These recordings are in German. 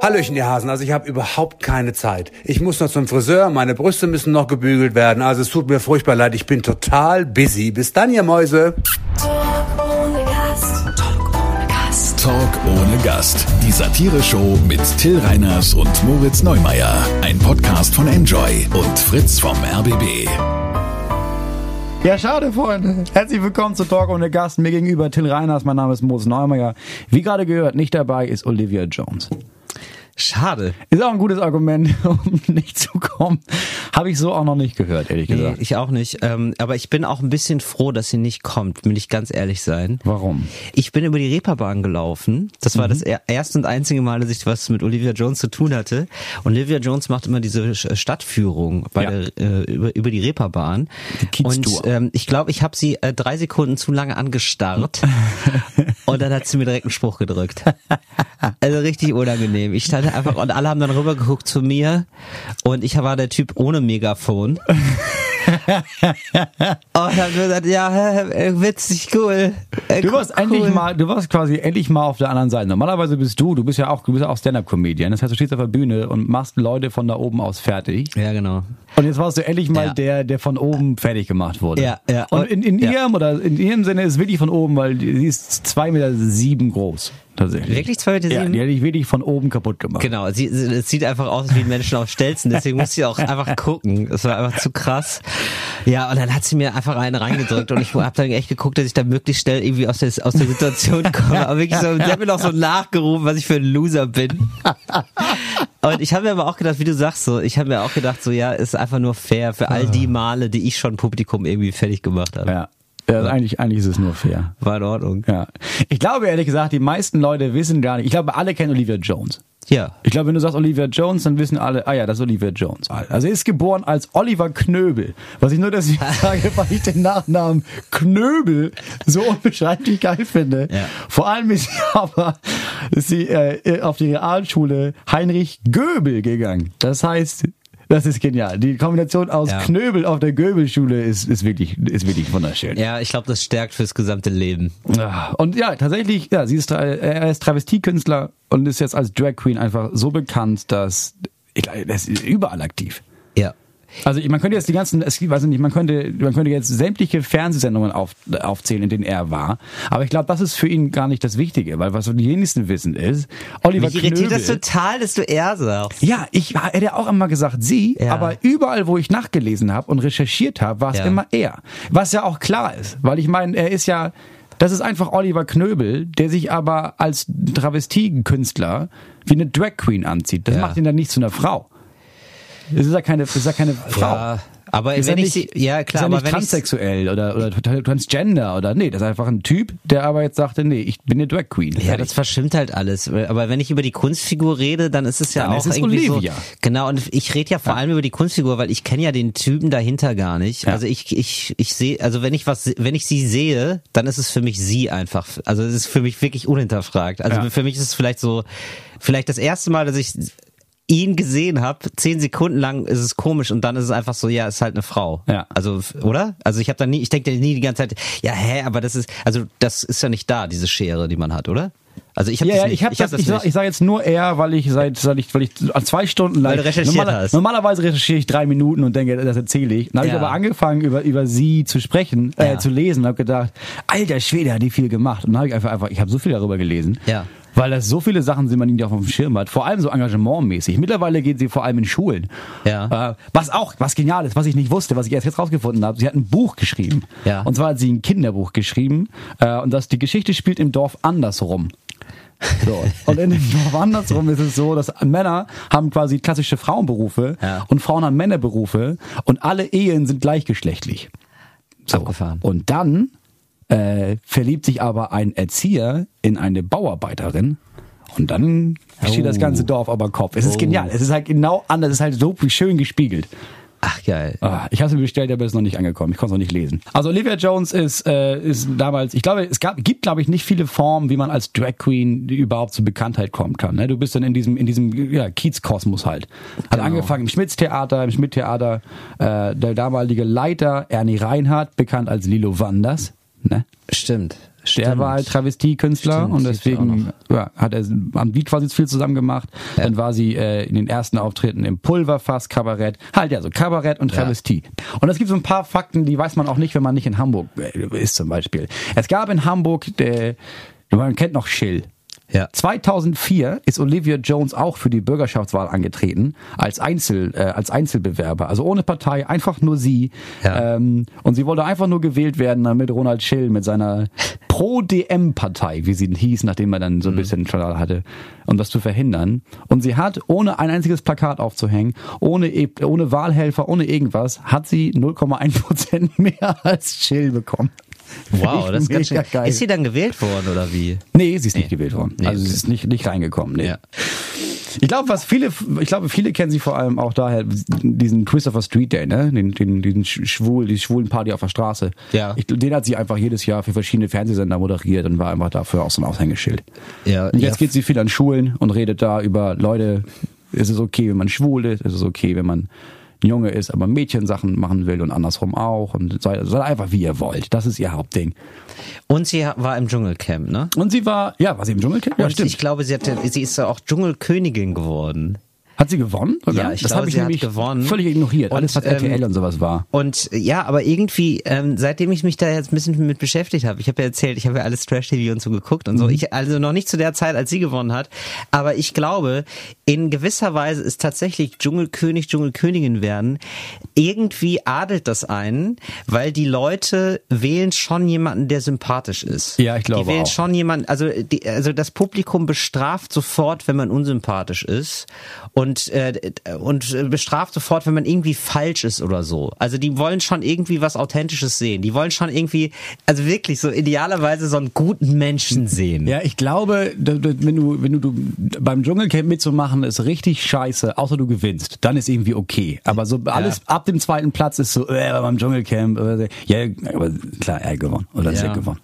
Hallöchen, ihr Hasen. Also ich habe überhaupt keine Zeit. Ich muss noch zum Friseur, meine Brüste müssen noch gebügelt werden. Also es tut mir furchtbar leid, ich bin total busy. Bis dann, ihr Mäuse. Talk ohne Gast. Talk ohne Gast. Talk ohne Gast. Die Satire-Show mit Till Reiners und Moritz Neumeier. Ein Podcast von Enjoy und Fritz vom RBB. Ja, schade, Freunde. Herzlich willkommen zu Talk ohne Gast. Mir gegenüber Till Reiners, mein Name ist Moritz Neumeier. Wie gerade gehört, nicht dabei ist Olivia Jones. Schade. Ist auch ein gutes Argument, um nicht zu kommen. Habe ich so auch noch nicht gehört, ehrlich Nee, gesagt. ich auch nicht. Ähm, aber ich bin auch ein bisschen froh, dass sie nicht kommt, will ich ganz ehrlich sein. Warum? Ich bin über die Reeperbahn gelaufen. Das war das er- erste und einzige Mal, dass ich was mit Olivia Jones zu tun hatte. Und Olivia Jones macht immer diese Sch- Stadtführung bei Ja. der, äh, über, über die Reeperbahn. Die. Und ähm, ich glaube, ich habe sie äh, drei Sekunden zu lange angestarrt. und dann hat sie mir direkt einen Spruch gedrückt. Also richtig unangenehm. Ich stand einfach und alle haben dann rübergeguckt zu mir und ich war der Typ ohne Megafon. und dann gesagt, ja, äh, witzig, cool. Äh, Du warst cool. endlich mal, du warst quasi endlich mal auf der anderen Seite. Normalerweise bist du, du bist ja auch, du bist ja auch Stand-Up-Comedian. Das heißt, du stehst auf der Bühne und machst Leute von da oben aus fertig. Ja, genau. Und jetzt warst du endlich mal Ja. der, der von oben fertig gemacht wurde. Ja, ja. Und in, in Ja. ihrem oder in ihrem Sinne ist wirklich von oben, weil sie ist zwei Meter sieben groß. Tatsächlich. Wirklich zwei Meter Ja, sieben? die hätte ich wirklich von oben kaputt gemacht. Genau, sie, sie- es sieht einfach aus wie ein Menschen auf Stelzen, deswegen musste ich auch einfach gucken. Das war einfach zu krass. Ja, und dann hat sie mir einfach einen reingedrückt und ich habe dann echt geguckt, dass ich da möglichst schnell irgendwie aus der, aus der Situation komme. Aber wirklich so, sie hat mir noch so nachgerufen, was ich für ein Loser bin. Und ich habe mir aber auch gedacht, wie du sagst, so, ich habe mir auch gedacht, so, ja, ist einfach nur fair für all die Male, die ich schon Publikum irgendwie fertig gemacht habe. Ja. Ja eigentlich, eigentlich ist es nur fair. War in Ordnung. Ja. Ich glaube ehrlich gesagt, die meisten Leute wissen gar nicht. Ich glaube, alle kennen Olivia Jones. Ja. Ich glaube, wenn du sagst Olivia Jones, dann wissen alle, ah ja, das ist Olivia Jones. Also er ist geboren als Oliver Knöbel. Was ich nur deswegen sage, weil ich den Nachnamen Knöbel so unbeschreiblich geil finde. Ja. Vor allem ist sie aber ist sie, äh, auf die Realschule Heinrich Göbel gegangen. Das heißt, das ist genial. Die Kombination aus Ja. Knöbel auf der Göbelschule ist, ist wirklich, ist wirklich wunderschön. Ja, ich glaube, das stärkt fürs gesamte Leben. Und ja, tatsächlich, ja, sie ist, er ist Travestiekünstler und ist jetzt als Drag Queen einfach so bekannt, dass das ist überall aktiv. Also man könnte jetzt die ganzen, es weiß ich nicht, man könnte, man könnte jetzt sämtliche Fernsehsendungen auf, aufzählen, in denen er war. Aber ich glaube, das ist für ihn gar nicht das Wichtige, weil was die wenigsten wissen ist, Oliver Mich irritiert Knöbel. das total, dass du er sagst. Ja, ich hätte ja auch immer gesagt sie, Ja. aber überall, wo ich nachgelesen habe und recherchiert habe, war es Ja. immer er. Was ja auch klar ist, weil ich meine, er ist ja, das ist einfach Oliver Knöbel, der sich aber als Travestiekünstler wie eine Drag Queen anzieht. Das Ja. macht ihn dann nicht zu einer Frau. Das ist ja keine, ist ja keine Frau. Ja, aber Ist wenn ja ich nicht, sie, ja klar, ist aber nicht wenn transsexuell oder, oder transgender oder nee, das ist einfach ein Typ, der aber jetzt sagte, nee, ich bin eine Drag Queen. ja, das verschimmt halt alles. Aber wenn ich über die Kunstfigur rede, dann ist es ja Dann auch es irgendwie Olivia. so. Genau, und ich rede ja vor allem über die Kunstfigur, weil ich kenne ja den Typen dahinter gar nicht. Also ich, ich, ich sehe, also wenn ich was, wenn ich sie sehe, dann ist es für mich sie einfach. Also es ist für mich wirklich unhinterfragt. Also für mich ist es vielleicht so, vielleicht das erste Mal, dass ich ihn gesehen habe, zehn Sekunden lang ist es komisch und dann ist es einfach so, ja, ist halt eine Frau. Ja. Also, oder? Also ich habe da nie, ich denke nie die ganze Zeit, ja, hä, aber das ist, also das ist ja nicht da, diese Schere, die man hat, oder? Also ich habe Ja, das nicht. ich habe das, ich, sag, ich sage jetzt nur er, weil ich seit, seit ich, weil ich zwei Stunden lang hast. normalerweise recherchiere ich drei Minuten und denke, das erzähle ich. Dann habe Ja. ich aber angefangen über über sie zu sprechen, äh, Ja. zu lesen und habe gedacht, alter Schwede, hat die viel gemacht. Und dann habe ich einfach einfach, ich habe so viel darüber gelesen. Ja. Weil das so viele Sachen sind, man die auf dem Schirm hat. Vor allem so engagementmäßig. Mittlerweile geht sie vor allem in Schulen. Ja. Äh, was auch, was genial ist, was ich nicht wusste, was ich erst jetzt rausgefunden habe. Sie hat ein Buch geschrieben. Ja. Und zwar hat sie ein Kinderbuch geschrieben. Äh, und das, die Geschichte spielt im Dorf andersrum. So. Und in dem Dorf andersrum ist es so, dass Männer haben quasi klassische Frauenberufe Ja. und Frauen haben Männerberufe und alle Ehen sind gleichgeschlechtlich. So. Abgefahren. Und dann äh, verliebt sich aber ein Erzieher in eine Bauarbeiterin und dann steht das Oh. ganze Dorf aber Kopf. Es ist Oh. genial. Es ist halt genau anders. Es ist halt so schön gespiegelt. Ach geil. Ah, ich habe es mir bestellt, aber es ist noch nicht angekommen. Ich konnte es noch nicht lesen. Also Olivia Jones ist, äh, ist damals, ich glaube, es gab, gibt, glaube ich, nicht viele Formen, wie man als Drag Queen überhaupt zur Bekanntheit kommen kann. Ne? Du bist dann in diesem, in diesem ja, Kiezkosmos halt. Hat Genau. angefangen im Schmitz-Theater, im Schmidt-Theater, äh, der damalige Leiter Ernie Reinhardt, bekannt als Lilo Wanders. Ne? Stimmt. Der Stimmt. war halt Travestiekünstler und ja deswegen ja, hat er am Beat quasi viel zusammen gemacht. Dann war sie äh, in den ersten Auftritten im Pulverfass Kabarett. Halt ja, so Kabarett und Travestie. Und es gibt so ein paar Fakten, die weiß man auch nicht, wenn man nicht in Hamburg äh, ist zum Beispiel. Es gab in Hamburg, der, man kennt noch Schill. Ja. 2004 ist Olivia Jones auch für die Bürgerschaftswahl angetreten als Einzel äh, als Einzelbewerber, also ohne Partei, einfach nur sie. Ja. Ähm, und sie wollte einfach nur gewählt werden, damit Ronald Schill mit seiner Pro-DM-Partei, wie sie hieß, nachdem er dann so ein bisschen Skandal hatte, um das zu verhindern. Und sie hat, ohne ein einziges Plakat aufzuhängen, ohne, e- ohne Wahlhelfer, ohne irgendwas, hat sie 0,1 Prozent mehr als Schill bekommen. Wow, das ist ganz schön. Geil. Ist sie dann gewählt worden oder wie? Nee, sie ist nicht gewählt worden. Nee, also okay. sie ist nicht, nicht reingekommen. Nee. Ja. Ich glaube, was viele, ich glaube, viele kennen sie vor allem auch daher, diesen Christopher Street Day, ne? Den, den, diesen Sch- schwul, die schwulen Party auf der Straße. Ja. Ich, den hat sie einfach jedes Jahr für verschiedene Fernsehsender moderiert und war einfach dafür auch so ein Aushängeschild. Ja, Und jetzt ja. geht sie viel an Schulen und redet da über Leute, ist es okay, wenn man schwul ist, ist es okay, wenn man Junge ist, aber Mädchensachen machen will und andersrum auch und seid, seid einfach wie ihr wollt. Das ist ihr Hauptding. Und sie war im Dschungelcamp, ne? Und sie war, ja, war sie im Dschungelcamp? Ja, Und stimmt. ich glaube, sie, hatte, sie ist ja auch Dschungelkönigin geworden. Hat sie gewonnen? Oder? Ja, ich das glaube, habe ich sie hat nämlich gewonnen. völlig ignoriert. Und, Alles, was ähm, RTL und sowas war. Und ja, aber irgendwie, ähm, seitdem ich mich da jetzt ein bisschen mit beschäftigt habe, ich habe ja erzählt, ich habe ja alles Trash-TV und so geguckt und so. Mhm. Ich, also noch nicht zu der Zeit, als sie gewonnen hat. Aber ich glaube, in gewisser Weise ist tatsächlich Dschungelkönig, Dschungelkönigin werden. Irgendwie adelt das einen, weil die Leute wählen schon jemanden, der sympathisch ist. Ja, ich glaube Die wählen auch. schon jemanden, also, die, also das Publikum bestraft sofort, wenn man unsympathisch ist und, äh, und äh, bestraft sofort, wenn man irgendwie falsch ist oder so. Also die wollen schon irgendwie was Authentisches sehen. Die wollen schon irgendwie, also wirklich so idealerweise so einen guten Menschen sehen. Ja, ich glaube, wenn du, wenn du, beim Dschungelcamp mitzumachen, ist richtig scheiße, außer du gewinnst. Dann ist irgendwie okay. Aber so alles ab dem zweiten Platz ist so, äh, beim Dschungelcamp, äh, ja, aber klar, er gewonnen. Oder sie Ja. hat gewonnen.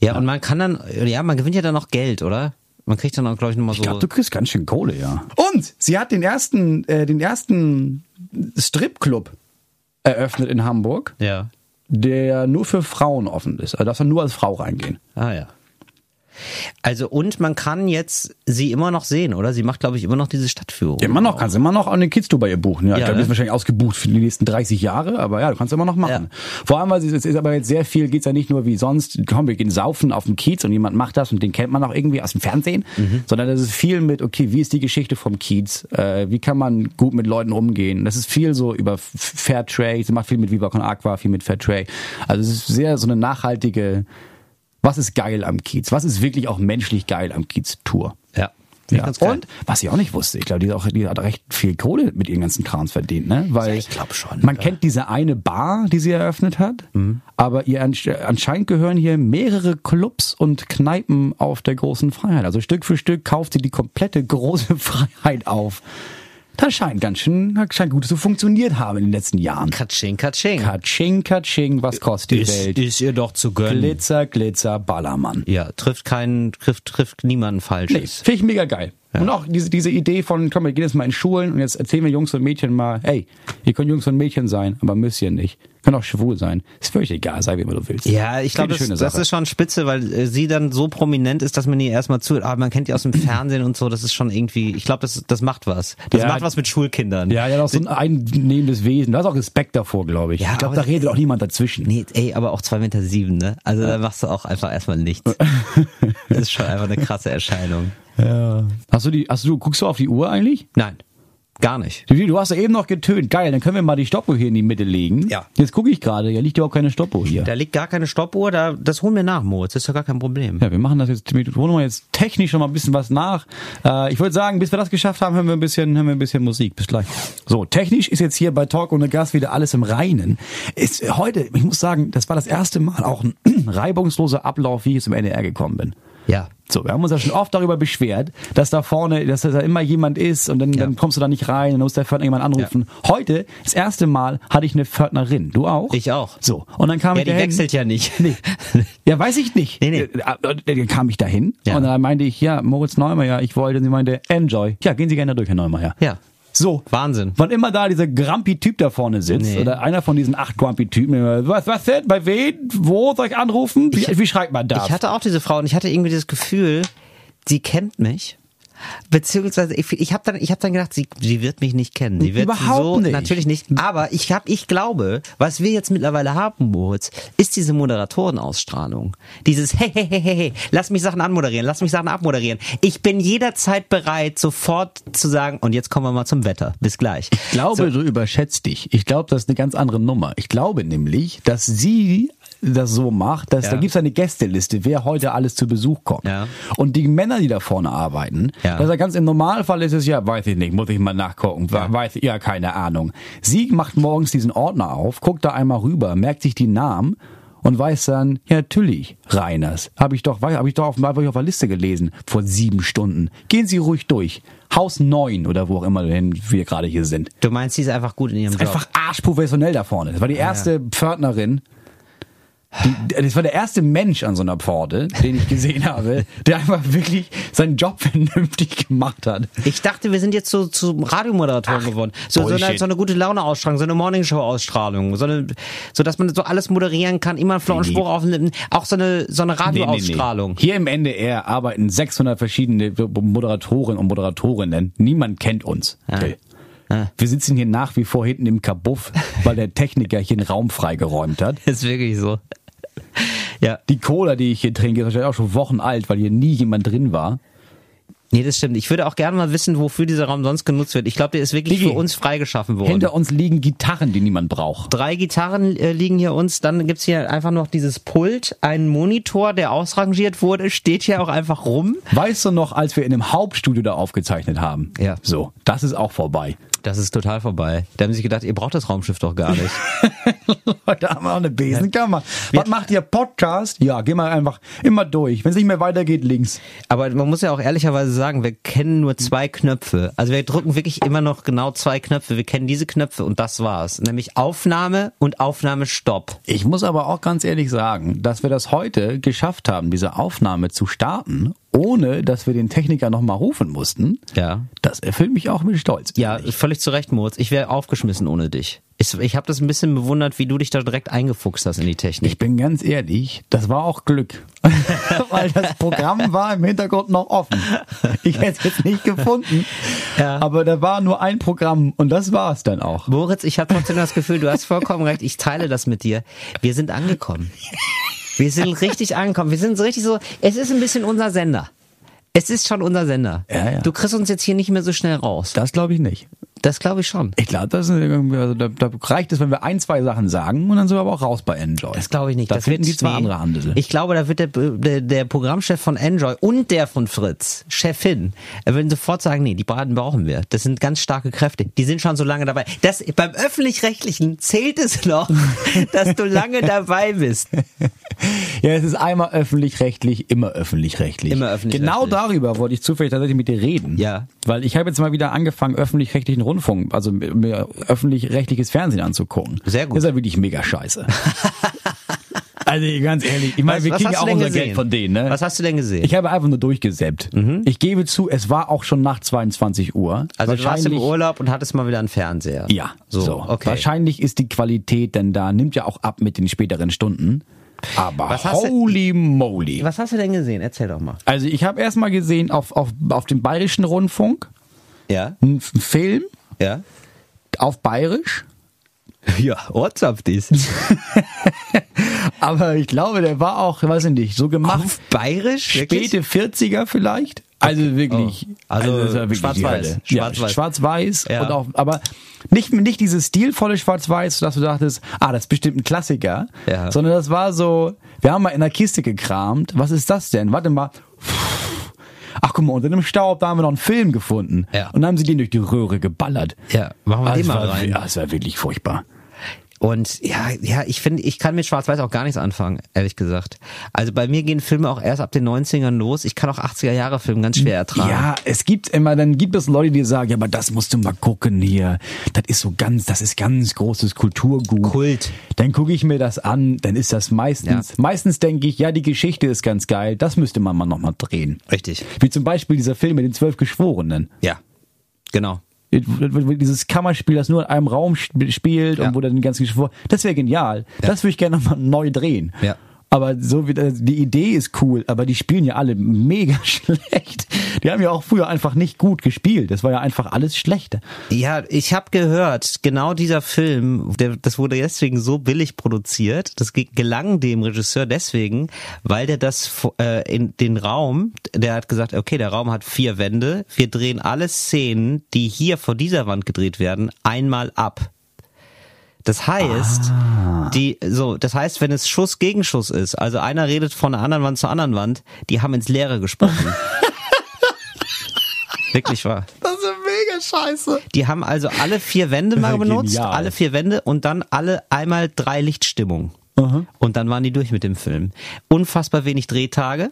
Ja, und man kann dann, ja, man gewinnt ja dann noch Geld, oder? Man kriegt dann auch, glaube ich, nochmal so. Ich glaube, du kriegst ganz schön Kohle, ja. Und sie hat den ersten, äh, den ersten Stripclub eröffnet in Hamburg, ja. der nur für Frauen offen ist. Also darfst du nur als Frau reingehen. Ah ja. Also und man kann jetzt sie immer noch sehen, oder? Sie macht, glaube ich, immer noch diese Stadtführung. Immer noch, kannst du immer noch an den Kids bei ihr buchen. Ja, ich Ja, glaube, die ne? ist wahrscheinlich ausgebucht für die nächsten 30 Jahre, aber ja, du kannst immer noch machen. Vor allem, weil es ist aber jetzt sehr viel, geht's ja nicht nur wie sonst, komm, wir gehen saufen auf dem Kiez und jemand macht das und den kennt man auch irgendwie aus dem Fernsehen, Mhm. sondern das ist viel mit, okay, wie ist die Geschichte vom Kiez, äh, wie kann man gut mit Leuten umgehen. Das ist viel so über F- Fair Trade, sie macht viel mit Viva Con Aqua, viel mit Fair Trade. Also es ist sehr so eine nachhaltige, was ist geil am Kiez, was ist wirklich auch menschlich geil am Kiez-Tour. Ja. Ja. Ganz geil. Und was ich auch nicht wusste, ich glaube, die, hat auch- die hat recht viel Kohle mit ihren ganzen Krams verdient, ne? Weil Ja, ich glaub schon, Man oder? kennt diese eine Bar, die sie eröffnet hat, aber ihr ansch- anscheinend gehören hier mehrere Clubs und Kneipen auf der großen Freiheit. Also Stück für Stück kauft sie die komplette große Freiheit auf. Das scheint ganz schön, das scheint gut zu funktioniert haben in den letzten Jahren. Katsching, Katsching. Katsching, Katsching, was kostet die ist, Welt? ist ihr doch zu gönnen. Glitzer, Glitzer, Ballermann. Ja, trifft keinen, trifft, trifft niemanden Nee, Falsches. finde ich mega geil. Und auch diese, diese Idee von, komm, wir gehen jetzt mal in Schulen und jetzt erzählen wir Jungs und Mädchen mal, hey, ihr könnt Jungs und Mädchen sein, aber müsst ihr nicht. Könnt auch schwul sein. Ist völlig egal, sei wie immer du willst. Ja, ich glaube, das, das ist schon spitze, weil äh, sie dann so prominent ist, dass man ihr erstmal zuhört. Aber man kennt die aus dem Fernsehen und so, das ist schon irgendwie, ich glaube, das, das macht was. Das Ja. macht was mit Schulkindern. Ja, ja, doch so ein einnehmendes Wesen. Da ist auch Respekt davor, glaube ich. Ja, ich glaube, da redet auch niemand dazwischen. Nee, ey, aber auch zwei Meter sieben, ne? Also da machst du auch einfach erstmal nichts. das ist schon einfach eine krasse Erscheinung. Ja. Hast du die, hast du, guckst du auf die Uhr eigentlich? Nein, gar nicht. Du, du hast ja eben noch getönt. Geil, dann können wir mal die Stoppuhr hier in die Mitte legen. Ja. Jetzt gucke ich gerade, hier liegt ja auch keine Stoppuhr hier. Da liegt gar keine Stoppuhr, da, das holen wir nach, Moritz. Das ist ja gar kein Problem. Ja, wir machen das jetzt, wir holen mal jetzt technisch schon mal ein bisschen was nach. Äh, ich würde sagen, bis wir das geschafft haben, hören wir ein bisschen, hören wir ein bisschen Musik. Bis gleich. So, technisch ist jetzt hier bei Talk ohne Gas wieder alles im Reinen. Ist heute, ich muss sagen, das war das erste Mal auch ein reibungsloser Ablauf, wie ich jetzt im NDR gekommen bin. Ja. So, wir haben uns ja schon oft darüber beschwert, dass da vorne, dass da immer jemand ist und dann, Ja. dann kommst du da nicht rein, dann muss der Pförtner jemand anrufen. Heute, das erste Mal, hatte ich eine Pförtnerin. Du auch? Ich auch. So, und dann kam Ja, ich die dahin. wechselt ja nicht. Nee. Ja, weiß ich nicht. Nee, nee. Äh, Dann kam ich dahin Ja. und dann meinte ich, ja, Moritz Neumeier, ich wollte, und sie meinte, enjoy. Ja, gehen Sie gerne durch, Herr Neumeier. Ja. So. Wahnsinn. Wann immer da dieser Grumpy-Typ da vorne sitzt, Nee. oder einer von diesen acht Grumpy-Typen, was, was denn? Bei wem? Wo soll ich anrufen? Wie, wie schreibt man das? Ich hatte auch diese Frau und ich hatte irgendwie das Gefühl, sie kennt mich. Beziehungsweise ich, ich habe dann ich habe dann gedacht, sie, sie wird mich nicht kennen. Sie wird Überhaupt so nicht. natürlich nicht. Aber ich habe ich glaube, was wir jetzt mittlerweile haben, Moritz, ist diese Moderatorenausstrahlung. Dieses hey hey hey hey hey, lass mich Sachen anmoderieren, lass mich Sachen abmoderieren. Ich bin jederzeit bereit, sofort zu sagen und jetzt kommen wir mal zum Wetter. Bis gleich. Ich glaube, du überschätzt dich. Ich glaube, das ist eine ganz andere Nummer. Ich glaube nämlich, dass sie das so macht, dass Ja. da gibt's eine Gästeliste, wer heute alles zu Besuch kommt. Ja. Und die Männer, die da vorne arbeiten, Ja. das ist ja ganz im Normalfall ist es ja, weiß ich nicht, muss ich mal nachgucken, ja. weiß ja keine Ahnung. Sie macht morgens diesen Ordner auf, guckt da einmal rüber, merkt sich die Namen und weiß dann, ja natürlich, Reiners, habe ich doch, habe ich doch auf, hab ich auf der Liste gelesen vor sieben Stunden. Gehen Sie ruhig durch. Haus 9 oder wo auch immer wir gerade hier sind. Du meinst, sie ist einfach gut in ihrem Job. Einfach arschprofessionell da vorne. Das war die erste Pförtnerin. Die, das war der erste Mensch an so einer Pforte, den ich gesehen habe, der einfach wirklich seinen Job vernünftig gemacht hat. Ich dachte, wir sind jetzt so zu Radiomoderatoren geworden. So, so, eine, so eine gute Laune-Ausstrahlung, so eine Morningshow-Ausstrahlung, so, eine, so dass man so alles moderieren kann, immer einen flauen Nee, nee. Spruch aufnimmt, auch so eine, so eine Radioausstrahlung. Hier im NDR arbeiten 600 verschiedene Moderatoren und Moderatorinnen. Niemand kennt uns. Till. Wir sitzen hier nach wie vor hinten im Kabuff, weil der Techniker hier den Raum freigeräumt hat. Ist wirklich so. Ja, Die Cola, die ich hier trinke, ist wahrscheinlich auch schon Wochen alt, weil hier nie jemand drin war. nee, das stimmt. Ich würde auch gerne mal wissen, wofür dieser Raum sonst genutzt wird. Ich glaube, der ist wirklich Digi. für uns freigeschaffen worden. Hinter uns liegen Gitarren, die niemand braucht. Drei Gitarren äh, liegen hier uns, dann gibt's hier einfach noch dieses Pult, ein Monitor, der ausrangiert wurde, steht hier auch einfach rum. Weißt du noch, als wir in dem Hauptstudio da aufgezeichnet haben? Ja. So, das ist auch vorbei. Das ist total vorbei. Da haben sie sich gedacht, ihr braucht das Raumschiff doch gar nicht. da haben wir auch eine Besenkammer. Was macht ihr Podcast? Ja, geh mal einfach immer durch. Wenn es nicht mehr weitergeht, links. Aber man muss ja auch ehrlicherweise sagen, wir kennen nur zwei Knöpfe. Also wir drücken wirklich immer noch genau zwei Knöpfe. Wir kennen diese Knöpfe und das war's. Nämlich Aufnahme und Aufnahmestopp. Ich muss aber auch ganz ehrlich sagen, dass wir das heute geschafft haben, diese Aufnahme zu starten, ohne dass wir den Techniker nochmal rufen mussten. Ja. Das erfüllt mich auch mit Stolz. Ja, völlig zu Recht, Moritz. Ich wäre aufgeschmissen ohne dich. Ich, ich habe das ein bisschen bewundert, wie du dich da direkt eingefuchst hast in die Technik. Ich bin ganz ehrlich, das war auch Glück. Weil das Programm war im Hintergrund noch offen. Ich hätte es jetzt nicht gefunden. Ja. Aber da war nur ein Programm und das war es dann auch. Moritz, ich habe trotzdem das Gefühl, du hast vollkommen recht. Ich teile das mit dir. Wir sind angekommen. Wir sind richtig angekommen. Wir sind so richtig so, es ist ein bisschen unser Sender. Es ist schon unser Sender. Ja, ja. Du kriegst uns jetzt hier nicht mehr so schnell raus. Das glaube ich nicht. Das glaube ich schon. Ich glaube, das ist also da, da reicht es, wenn wir ein, zwei Sachen sagen und dann sind wir aber auch raus bei Enjoy. Das glaube ich nicht. Da das finden die zwei nee. andere Handel. Ich glaube, da wird der, der, der Programmchef von Enjoy und der von Fritz, Chefin, er würden sofort sagen, nee, die beiden brauchen wir. Das sind ganz starke Kräfte. Die sind schon so lange dabei. Das, beim Öffentlich-Rechtlichen zählt es noch, dass du lange dabei bist. Ja, es ist einmal öffentlich-rechtlich, immer öffentlich-rechtlich. Immer öffentlich-rechtlich. Genau darüber wollte ich zufällig tatsächlich mit dir reden. Ja. Weil ich habe jetzt mal wieder angefangen, öffentlich-rechtlichen Rundfunk, also mir öffentlich-rechtliches Fernsehen anzugucken. Sehr gut. Das ist ja wirklich mega scheiße. also ganz ehrlich, ich meine, Was- wir kriegen ja auch unser gesehen? Geld von denen, ne? Was hast du denn gesehen? Ich habe einfach nur durchgesäppt. Ich gebe zu, es war auch schon nach 22 Uhr. also du warst im Urlaub und hattest mal wieder einen Fernseher. Ja, so, so. okay. Wahrscheinlich ist die Qualität denn da, nimmt ja auch ab mit den späteren Stunden. Aber hast du- holy moly. Was hast du denn gesehen? Erzähl doch mal. Also ich habe erstmal gesehen auf, auf, auf dem Bayerischen Rundfunk Ja? einen Film Ja? auf Bayerisch. Ja, WhatsApp dies. Aber ich glaube, der war auch, weiß ich nicht, so gemacht. Auf Bayerisch? Wirklich? Späte 40er vielleicht. Also wirklich. Oh. Also wirklich schwarz-weiß. Schwarz-weiß. Ja, schwarz-weiß. Ja. Und auch, aber nicht, nicht dieses stilvolle Schwarz-Weiß, dass du dachtest, ah, das ist bestimmt ein Klassiker. Ja. Sondern das war so, wir haben mal in der Kiste gekramt. Was ist das denn? Warte mal. Ach guck mal, unter dem Staub, da haben wir noch einen Film gefunden. Ja. Und dann haben sie den durch die Röhre geballert. Ja, machen wir Ah, den das mal rein. Ja, das war wirklich furchtbar. Und ja, ja, ich finde, ich kann mit Schwarz-Weiß auch gar nichts anfangen, ehrlich gesagt. Also bei mir gehen Filme auch erst ab den 90ern los. Ich kann auch 80er Jahre Filme ganz schwer ertragen. Ja, es gibt immer, dann gibt es Leute, die sagen, ja, aber das musst du mal gucken hier. Das ist so ganz, das ist ganz großes Kulturgut. Kult. Dann gucke ich mir das an, dann ist das meistens, Ja. meistens denke ich, ja, die Geschichte ist ganz geil, das müsste man mal nochmal drehen. Richtig. Wie zum Beispiel dieser Film mit den zwölf Geschworenen. Ja. Genau. Dieses Kammerspiel, das nur in einem Raum sp- spielt Ja. und wo dann die ganzen Geschwür, das wäre genial. Das würde ich gerne nochmal neu drehen. Ja. Aber so wie das- die Idee ist cool, aber die spielen ja alle mega schlecht. Die haben ja auch früher einfach nicht gut gespielt. Das war ja einfach alles schlechte. Ja, ich habe gehört, genau dieser Film, der, das wurde deswegen so billig produziert. Das ge- gelang dem Regisseur deswegen, weil der das äh, in den Raum, der hat gesagt, okay, der Raum hat vier Wände. Wir drehen alle Szenen, die hier vor dieser Wand gedreht werden, einmal ab. Das heißt, die, so, das heißt, wenn es Schuss gegen Schuss ist, also einer redet von einer anderen Wand zur anderen Wand, die haben ins Leere gesprochen. Wirklich wahr. Das ist mega scheiße. Die haben also alle vier Wände mal benutzt, genial. alle vier Wände und dann alle einmal drei Lichtstimmungen. Und dann waren die durch mit dem Film. Unfassbar wenig Drehtage.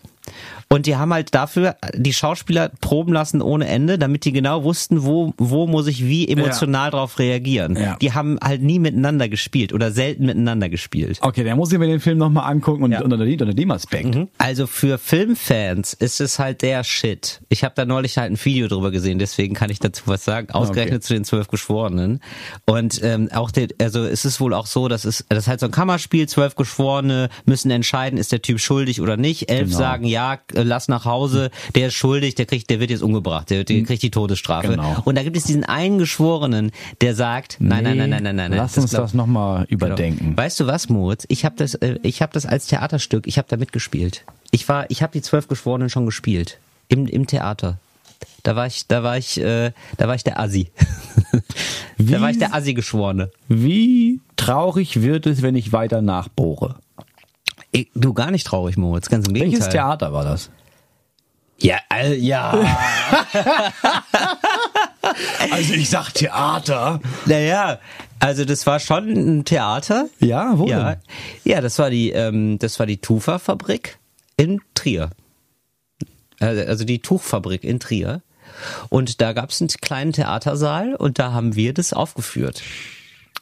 Und die haben halt dafür die Schauspieler proben lassen ohne Ende, damit die genau wussten, wo, wo muss ich wie emotional drauf reagieren. Ja. Die haben halt nie miteinander gespielt oder selten miteinander gespielt. Okay, dann muss ich mir den Film nochmal angucken und Ja. unter, dem, unter dem Aspekt. Also für Filmfans ist es halt der Shit. Ich habe da neulich halt ein Video drüber gesehen, deswegen kann ich dazu was sagen. Ausgerechnet Okay. zu den zwölf Geschworenen. Und ähm, auch der, also es ist wohl auch so, dass es das ist halt so ein Kammerspiel. Zwölf Geschworene müssen entscheiden, ist der Typ schuldig oder nicht. Elf Genau. sagen ja, äh, lass nach Hause. Der ist schuldig, der kriegt, der wird jetzt umgebracht, der, der kriegt die Todesstrafe. Genau. Und da gibt es diesen einen Geschworenen, der sagt, nein, nein, nein, nein, nein, nein, nein. Lass uns glaub- das nochmal Genau. überdenken. Weißt du was, Moritz? Ich habe das, äh, ich habe das als Theaterstück. Ich habe da mitgespielt. Ich war, ich habe die zwölf Geschworenen schon gespielt im im Theater. Da war ich, da war ich, äh, da war ich der Assi. da war ich der Assi-Geschworene. Wie traurig wird es, wenn ich weiter nachbohre? Ich- Du gar nicht traurig, Moritz. Ganz im Gegenteil. Welches Theater war das? Ja, äh, ja. Also ich sag Theater. naja, also das war schon ein Theater. Ja, wo Ja, denn? ja, das war die, ähm, das war die Tufa-Fabrik in Trier. Also also die Tuchfabrik in Trier. Und da gab es einen kleinen Theatersaal und da haben wir das aufgeführt.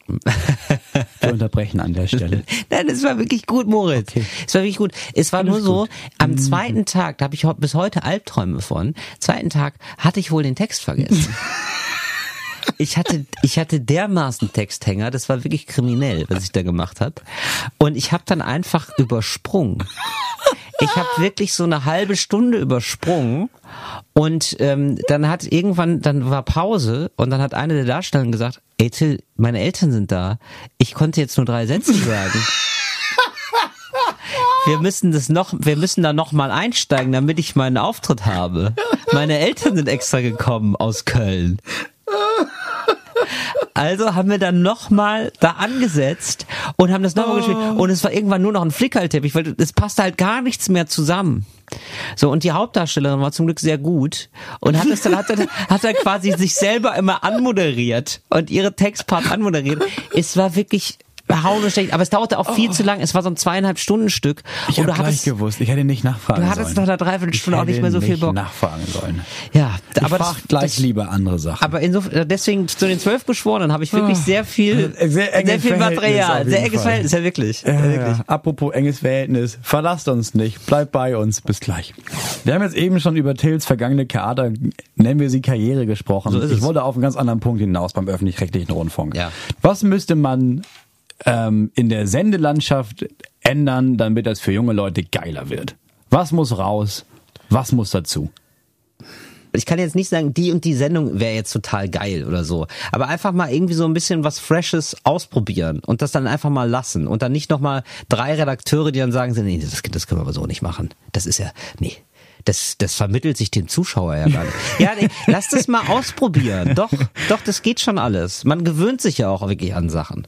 Wir unterbrechen an der Stelle. Nein, es war wirklich gut, Moritz. Es war wirklich gut. Es war nur so, am Mhm. zweiten Tag, da habe ich bis heute Albträume von, zweiten Tag hatte ich wohl den Text vergessen. Ich hatte, ich hatte dermaßen Texthänger, das war wirklich kriminell, was ich da gemacht habe. Und ich habe dann einfach übersprungen. Ich habe wirklich so eine halbe Stunde übersprungen und ähm, dann hat irgendwann, dann war Pause und dann hat eine der Darsteller gesagt, ey Till, meine Eltern sind da. Ich konnte jetzt nur drei Sätze sagen. Wir müssen das noch, wir müssen da noch mal einsteigen, damit ich meinen Auftritt habe. Meine Eltern sind extra gekommen aus Köln. Also haben wir dann nochmal da angesetzt und haben das nochmal gespielt. Und es war irgendwann nur noch ein Flickerlteppich, weil es passte halt gar nichts mehr zusammen. So, und die Hauptdarstellerin war zum Glück sehr gut und hat es dann, hat dann, hat dann quasi sich selber immer anmoderiert und ihre Textpart anmoderiert. Es war wirklich hauen aber es dauerte auch viel zu lang. Es war so ein zweieinhalb Stunden Stück. Ich und habe du gleich gewusst. Ich hätte nicht nachfragen du sollen. hattest nach einer Dreiviertelstunde auch nicht mehr so viel Bock. nachfragen sollen. Ja, Ich aber das, gleich das, lieber andere Sachen. aber insofern, deswegen zu den zwölf Geschworenen habe ich wirklich sehr viel, Sehr sehr, viel Material, sehr enges Fall. Verhältnis, ja wirklich. Ja, ja, wirklich. ja. Apropos enges Verhältnis, verlasst uns nicht, bleibt bei uns, bis gleich. Wir haben jetzt eben schon über Tills vergangene Theater, nennen wir sie Karriere gesprochen. So ich es. wollte auf einen ganz anderen Punkt hinaus beim öffentlich-rechtlichen Rundfunk. Was müsste man ähm, in der Sendelandschaft ändern, damit das für junge Leute geiler wird? Was muss raus? Was muss dazu? Ich kann jetzt nicht sagen, die und die Sendung wäre jetzt total geil oder so. Aber einfach mal irgendwie so ein bisschen was Freshes ausprobieren und das dann einfach mal lassen. Und dann nicht nochmal drei Redakteure, die dann sagen, nee, das, das können wir aber so nicht machen. Das ist ja, nee. Das, das vermittelt sich dem Zuschauer ja gar nicht. Ja, nee, lass das mal ausprobieren. Doch, doch, das geht schon alles. Man gewöhnt sich ja auch wirklich an Sachen.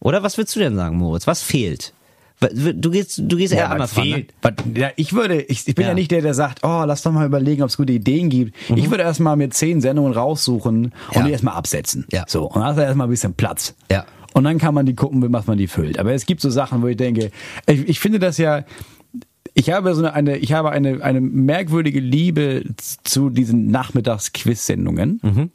Oder was würdest du denn sagen, Moritz? Was fehlt? Du gehst, du gehst eher was anders ran. Ne? Ja, ich würde, ich, ich bin ja. Ja. nicht der, der sagt, oh, lass doch mal überlegen, ob es gute Ideen gibt. Ich würde erstmal mir zehn Sendungen raussuchen und Mhm. Ja. die erstmal absetzen. Ja. So. Und dann hast du erstmal ein bisschen Platz. Ja. Und dann kann man die gucken, wie was man die füllt. Aber es gibt so Sachen, wo ich denke, ich, ich finde das ja, ich habe so eine, eine ich habe eine, eine merkwürdige Liebe zu diesen Nachmittags-Quiz-Sendungen.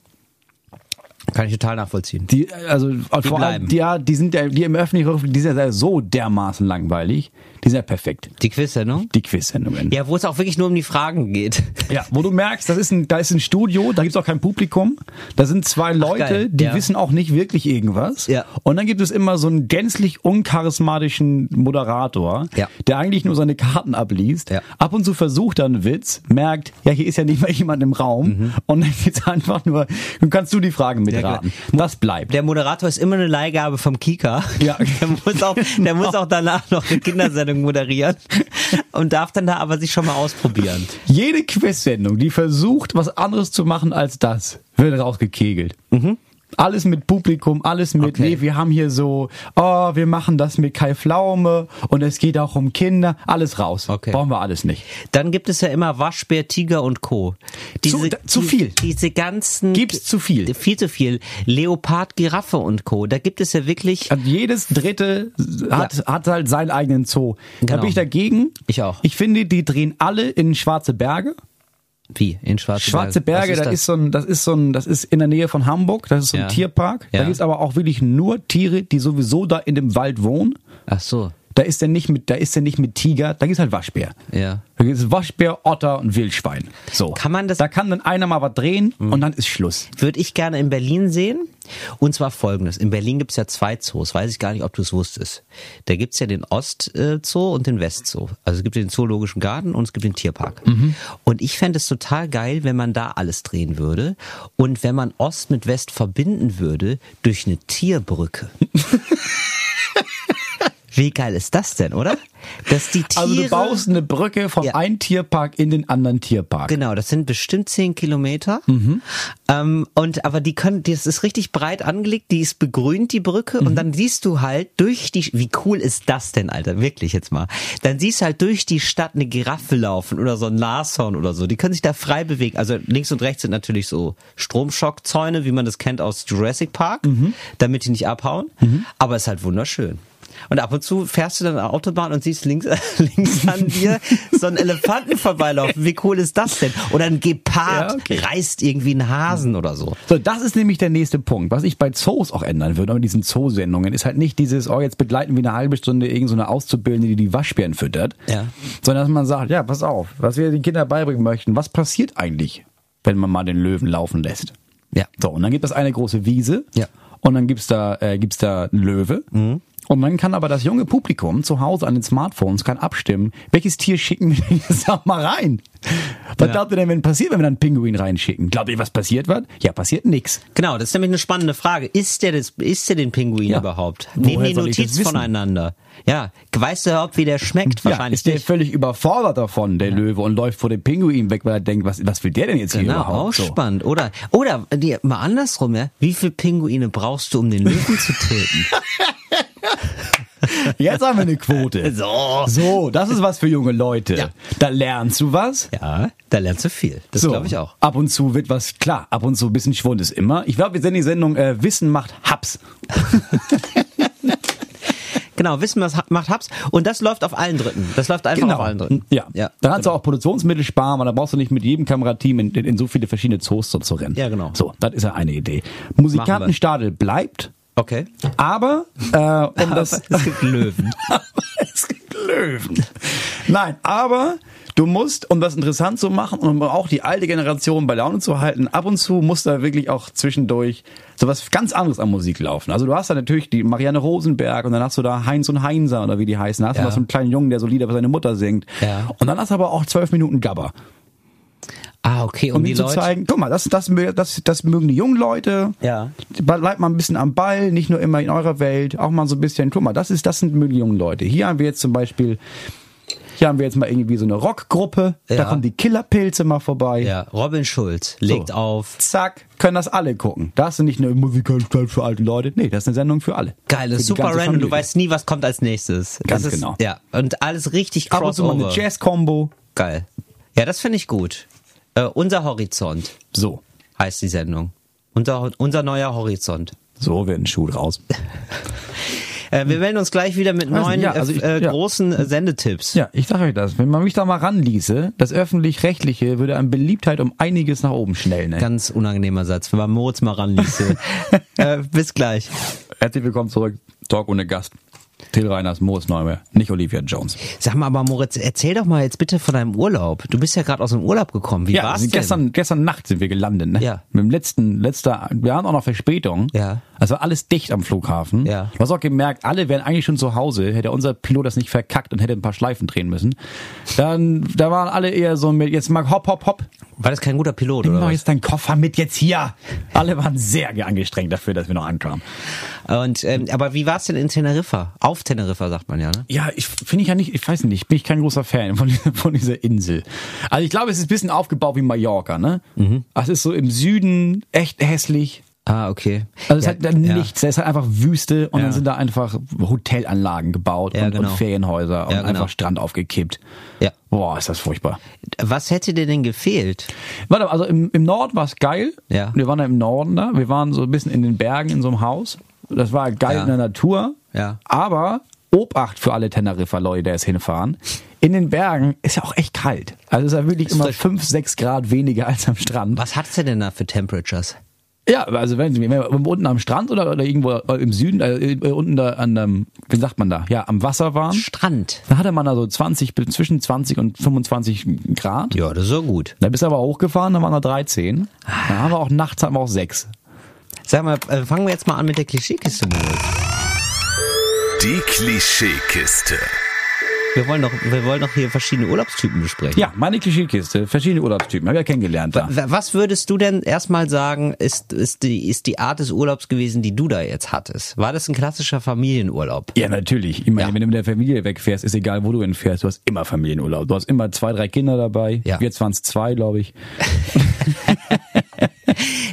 Kann ich total nachvollziehen. Die, also vor allem, die, ja, die sind ja, die im öffentlichen, die sind ja so dermaßen langweilig. Die sind ja perfekt. Die Quiz-Sendung? Die Quiz-Sendungen. Ja, wo es auch wirklich nur um die Fragen geht. Ja, wo du merkst, das ist ein, da ist ein Studio, da gibt's auch kein Publikum. Da sind zwei Leute, geil, die ja. wissen auch nicht wirklich irgendwas. Ja. Und dann gibt es immer so einen gänzlich uncharismatischen Moderator, Ja. der eigentlich nur seine Karten abliest. Ja. Ab und zu versucht er einen Witz, merkt, ja, hier ist ja nicht mal jemand im Raum. Und dann geht's einfach nur, dann kannst du die Fragen mitraten. Was bleibt? Der Moderator ist immer eine Leihgabe vom Kika. Ja. Der muss auch, der muss auch danach noch eine Kindersendung moderieren und darf dann da aber sich schon mal ausprobieren. Jede Quiz-Sendung, die versucht, was anderes zu machen als das, wird rausgekegelt. Alles mit Publikum, alles mit. Okay. nee, wir haben hier so, oh, wir machen das mit Kai Pflaume und es geht auch um Kinder, alles raus. Okay. Brauchen wir alles nicht. Dann gibt es ja immer Waschbär, Tiger und Co. Zu- da- zu viel. Diese ganzen. Gibt's zu viel. Viel zu viel. Leopard, Giraffe und Co. Da gibt es ja wirklich. Und jedes dritte hat, hat halt seinen eigenen Zoo. Da Genau. bin ich dagegen. Ich auch. Ich finde, die drehen alle in Schwarze Berge. Wie? In Schwarze, Schwarze Berge, da das? ist so ein, das ist so ein, das ist in der Nähe von Hamburg, das ist so ein Ja. Tierpark. Da Ja. gibt's aber auch wirklich nur Tiere, die sowieso da in dem Wald wohnen. Ach so. Da ist der nicht mit, da ist der nicht mit Tiger, da gibt's halt Waschbär. Ja. Da gibt's Waschbär, Otter und Wildschwein. So. Kann man das- Da kann dann einer mal was drehen und dann ist Schluss. Würde ich gerne in Berlin sehen. Und zwar folgendes. In Berlin gibt's ja zwei Zoos. Weiß ich gar nicht, ob du es wusstest. Da gibt's ja den Ostzoo und den Westzoo. Also es gibt den Zoologischen Garten und es gibt den Tierpark. Und ich fände es total geil, wenn man da alles drehen würde. Und wenn man Ost mit West verbinden würde durch eine Tierbrücke. Wie geil ist das denn, oder? Dass die Tiere. Also du baust eine Brücke vom Ja. einen Tierpark in den anderen Tierpark. Genau, das sind bestimmt zehn Kilometer. Ähm, und aber die können, das ist richtig breit angelegt, die ist begrünt, die Brücke, und dann siehst du halt durch die, wie cool ist das denn, Alter, wirklich jetzt mal. Dann siehst du halt durch die Stadt eine Giraffe laufen oder so ein Nashorn oder so. Die können sich da frei bewegen. Also links und rechts sind natürlich so Stromschockzäune, wie man das kennt aus Jurassic Park, damit die nicht abhauen. Aber es ist halt wunderschön. Und ab und zu fährst du dann eine Autobahn und siehst links, links an dir so einen Elefanten vorbeilaufen. Wie cool ist das denn? Oder ein Gepard Ja, okay. reißt irgendwie einen Hasen oder so. So, das ist nämlich der nächste Punkt. Was ich bei Zoos auch ändern würde, mit diesen Zoosendungen, ist halt nicht dieses, oh, jetzt begleiten wir eine halbe Stunde irgendeine so eine Auszubildende, die die Waschbären füttert. Ja. Sondern dass man sagt, ja, pass auf, was wir den Kindern beibringen möchten, was passiert eigentlich, wenn man mal den Löwen laufen lässt? Ja. So, und dann gibt es eine große Wiese. Ja. Und dann gibt's da, äh, gibt's da einen Löwe. Und dann kann aber das junge Publikum zu Hause an den Smartphones kann abstimmen, welches Tier schicken wir denn jetzt auch mal rein? Was Ja. glaubt ihr denn, wenn passiert, wenn wir dann einen Pinguin reinschicken? Glaubt ihr, was passiert wird? Ja, passiert nix. Genau, das ist nämlich eine spannende Frage. Ist der, das, ist der den Pinguin Ja. überhaupt? Woher Nehmen die Notiz voneinander? Ja. Weißt du überhaupt, wie der schmeckt? Ja, Wahrscheinlich ist der nicht. völlig überfordert davon, der Löwe, und läuft vor dem Pinguin weg, weil er denkt, was, was will der denn jetzt hier Genau, überhaupt? auch So. spannend. Oder, oder die, mal andersrum, ja? Wie viele Pinguine brauchst du, um den Löwen zu töten? Jetzt haben wir eine Quote. So. So, das ist was für junge Leute. Ja. Da lernst du was. Ja, da lernst du viel. Das So, glaube ich auch. Ab und zu wird was, klar, ab und zu ein bisschen Schwund ist immer. Ich glaube, wir senden die Sendung äh, Wissen macht Haps. Genau, Wissen was macht Hubs. Und das läuft auf allen Dritten. Das läuft einfach auf allen Dritten. Ja. ja. Dann kannst du auch Produktionsmittel sparen, weil dann brauchst du nicht mit jedem Kamerateam in, in, in so viele verschiedene Zoos so zu rennen. Ja, genau. So, das ist ja eine Idee. Musikantenstadel bleibt, Okay. aber äh, um das es gibt Löwen. es gibt Löwen. Nein, aber du musst, um das interessant zu machen und um auch die alte Generation bei Laune zu halten, ab und zu muss da wirklich auch zwischendurch sowas ganz anderes an Musik laufen. Also du hast da natürlich die Marianne Rosenberg und dann hast du da Heinz und Heinzer oder wie die heißen. Da hast Ja. du noch so einen kleinen Jungen, der so Lieder für seine Mutter singt. Ja. Und dann hast du aber auch zwölf Minuten Gabber. Ah, okay. Um Und die ihnen zu Leute. zeigen, guck mal, das, das, das, das mögen die jungen Leute. Ja. Bleibt mal ein bisschen am Ball, nicht nur immer in eurer Welt, auch mal so ein bisschen, guck mal, das ist, das sind mögen die jungen Leute. Hier haben wir jetzt zum Beispiel, hier haben wir jetzt mal irgendwie so eine Rockgruppe, da Ja. kommen die Killerpilze mal vorbei. Ja, Robin Schulz legt So. auf. Zack, können das alle gucken. Das ist nicht eine Musikanstalt für alte Leute. Nee, das ist eine Sendung für alle. Geil, das ist super random. Du Familie. weißt nie, was kommt als nächstes. Ganz das ist, genau. Ja, und alles richtig Ab und zu mal crossover. eine Jazz-Combo. Geil. Ja, das finde ich gut. Äh, unser Horizont So, heißt die Sendung. Unser, unser neuer Horizont. so wird ein Schuh draus. Äh, wir melden uns gleich wieder mit neuen ja, also ich- äh, ja. großen äh, Sendetipps. Ja, ich sage euch das. Wenn man mich da mal ranließe, das Öffentlich-Rechtliche würde an Beliebtheit um einiges nach oben schnellen. Ne? Ganz unangenehmer Satz, wenn man Moritz mal ranließe. äh, bis gleich. Herzlich willkommen zurück. Talk ohne Gast. Till Reiners, Moritz Neumer, nicht Olivia Jones. Sag mal, aber Moritz, erzähl doch mal jetzt bitte von deinem Urlaub. Du bist ja gerade aus dem Urlaub gekommen. Wie Ja, war's also denn? gestern, gestern Nacht sind wir gelandet, ne? Ja. Mit dem letzten, letzter, wir haben auch noch Verspätung. Ja. Es war alles dicht am Flughafen. Ja. Du hast auch gemerkt, alle wären eigentlich schon zu Hause, hätte unser Pilot das nicht verkackt und hätte ein paar Schleifen drehen müssen. Dann, da waren alle eher so mit, jetzt mal hopp, hopp, hopp. War das kein guter Pilot, Nimm oder was? jetzt deinen Koffer mit jetzt hier. Alle waren sehr angestrengt dafür, dass wir noch ankamen. Und, ähm, aber wie war's denn in Teneriffa? Auf Teneriffa, sagt man ja, ne? Ja, ich finde ich ja nicht, ich weiß nicht, bin ich kein großer Fan von, dieser- von dieser Insel. Also ich glaube, es ist ein bisschen aufgebaut wie Mallorca, ne? Mhm. Es ist so im Süden echt hässlich. Ah, okay. Also es ja, ist halt ja. nichts, es ist halt einfach Wüste und Ja. dann sind da einfach Hotelanlagen gebaut Ja, und, genau. und Ferienhäuser und genau. einfach Strand aufgekippt. Ja. Boah, ist das furchtbar. Was hätte dir denn gefehlt? Warte, also im, im Norden war es geil. Ja. Wir waren ja im Norden da. Wir waren so ein bisschen in den Bergen in so einem Haus. Das war geil in der Natur. Ja. Aber Obacht für alle Teneriffa-Leute, die jetzt hinfahren. In den Bergen ist ja auch echt kalt. Also es ist ja wirklich immer frisch. 5, 6 Grad weniger als am Strand. Was hat's denn da für Temperatures? Ja, also wenn Sie wenn wir unten am Strand oder, oder irgendwo im Süden, äh, unten da an dem, wie sagt man da, ja, am Wasser waren, Strand. da hatte man da so 20, bis- zwischen 20 und 25 Grad. Ja, das ist so gut. Da bist du aber hochgefahren, da waren da 13. Da haben wir auch nachts haben wir auch 6. Sag mal, äh, fangen wir jetzt mal an mit der Klischeekiste, Moritz. Die Klischeekiste. Wir wollen doch, wir wollen doch hier verschiedene Urlaubstypen besprechen. Ja, meine Klischeekiste, verschiedene Urlaubstypen, habe ich ja kennengelernt da. Wa- Was würdest du denn erstmal sagen, ist, ist, die, ist die Art des Urlaubs gewesen, die du da jetzt hattest? War das ein klassischer Familienurlaub? Ja, natürlich. Ich meine, Ja. wenn du mit der Familie wegfährst, ist egal, wo du hinfährst, du hast immer Familienurlaub. Du hast immer zwei, drei Kinder dabei. Ja. Jetzt waren es zwei, glaube ich.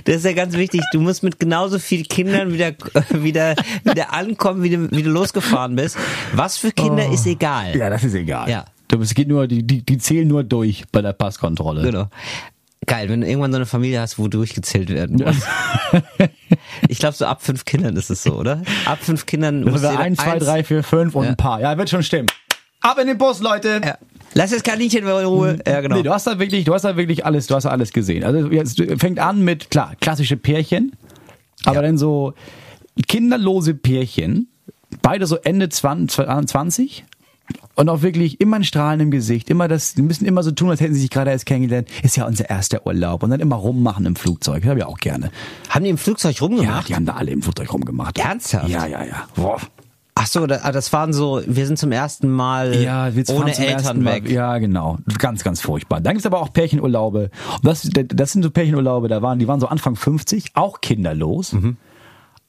Das ist ja ganz wichtig. Du musst mit genauso vielen Kindern wieder, wieder, wieder ankommen, wie du, wie du losgefahren bist. Was für Kinder ist egal. Ja, das ist egal. Ja. Du, es geht nur, die, die, die zählen nur durch bei der Passkontrolle. Genau. Geil, wenn du irgendwann so eine Familie hast, wo durchgezählt werden muss. Ich glaube, so ab fünf Kindern ist es so, oder? Ab fünf Kindern Das muss jeder eins, zwei, drei, vier, fünf und Ja. ein paar. Ja, wird schon stimmen. Ab in den Bus, Leute! Ja. Lass das Kaninchen in Ruhe. Ja, genau. Nee, du hast da wirklich, du hast da wirklich alles, du hast da alles gesehen. Also jetzt fängt an mit, klar, klassische Pärchen, aber Ja. dann so kinderlose Pärchen, beide so Ende 20, 20 und auch wirklich immer ein Strahlen im Gesicht, immer das, die müssen immer so tun, als hätten sie sich gerade erst kennengelernt. Ist ja unser erster Urlaub und dann immer rummachen im Flugzeug. Das habe ich auch gerne. Haben die im Flugzeug Ja, rumgemacht? die haben da alle im Flugzeug rumgemacht. Ernsthaft? Ja, ja, ja. Boah. Ach so, ah, das waren so, wir sind zum ersten Mal Ja, wir ohne zum ersten Eltern Mal- weg. Ja, genau. Ganz, ganz furchtbar. Dann gibt's aber auch Pärchenurlaube. Und das, das sind so Pärchenurlaube, da waren, die waren so Anfang 50, auch kinderlos. Mhm.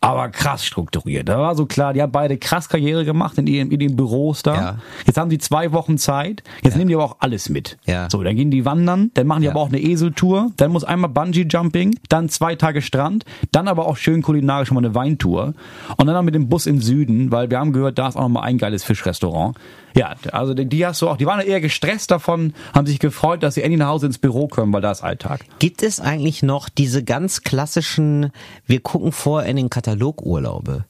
Aber krass strukturiert. Da war so klar, die haben beide krass Karriere gemacht in ihren, in den Büros da. Ja. Jetzt haben die zwei Wochen Zeit. Jetzt nehmen die aber auch alles mit. Ja. So, dann gehen die wandern, dann machen die Ja. aber auch eine Eseltour, dann muss einmal Bungee Jumping, dann zwei Tage Strand, dann aber auch schön kulinarisch mal eine Weintour und dann noch mit dem Bus in Süden, weil wir haben gehört, da ist auch noch mal ein geiles Fischrestaurant. Ja, also die, die hast du auch, die waren eher gestresst davon, haben sich gefreut, dass sie endlich nach Hause ins Büro kommen, weil da ist Alltag. Gibt es eigentlich noch diese ganz klassischen, wir gucken vor in den Katalogurlaube?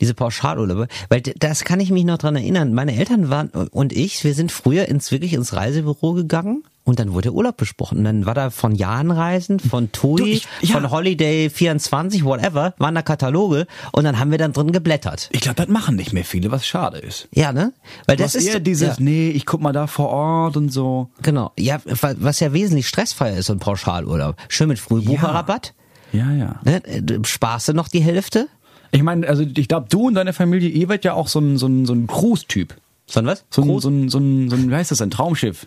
Diese Pauschalurlaube, weil das kann ich mich noch dran erinnern. Meine Eltern waren und ich, wir sind früher ins wirklich ins Reisebüro gegangen und dann wurde Urlaub besprochen. Und dann war da von Jahnreisen, von TUI, ja. von Holiday 24, whatever, waren da Kataloge und dann haben wir dann drin geblättert. Ich glaube, das machen nicht mehr viele, was schade ist. Ja, ne? Weil das ist eher dieses, ja. nee, ich guck mal da vor Ort und so. Genau. Ja, wa- was ja wesentlich stressfreier ist, so ein Pauschalurlaub. Schön mit Frühbucherrabatt. Ja, ja. Ne? Du Sparst du noch die Hälfte? Ich meine, also ich glaube, du und deine Familie, ihr werdet ja auch so ein, so ein, so ein Cruise-Typ. So ein was? So ein, so ein, so ein, so ein, wie heißt das, ein Traumschiff.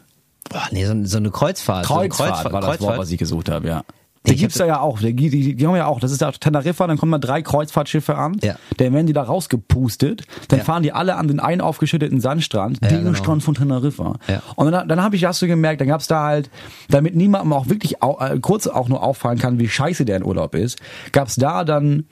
Boah, nee, so, so eine Kreuzfahrt. Kreuzfahrt, so eine Kreuzfahrt war das Wort, was ich gesucht habe, ja. Die gibt's da ja auch. Die, die, die haben ja auch. Das ist ja Teneriffa, dann kommen mal drei Kreuzfahrtschiffe an. Ja. Dann werden die da rausgepustet. Dann Ja. fahren die alle an den einen aufgeschütteten Sandstrand, Ja, den genau. Strand von Teneriffa. Ja. Und dann, dann habe ich, hast du gemerkt, dann gab's da halt, damit niemandem auch wirklich au, äh, kurz auch nur auffallen kann, wie scheiße der in Urlaub ist, gab's da dann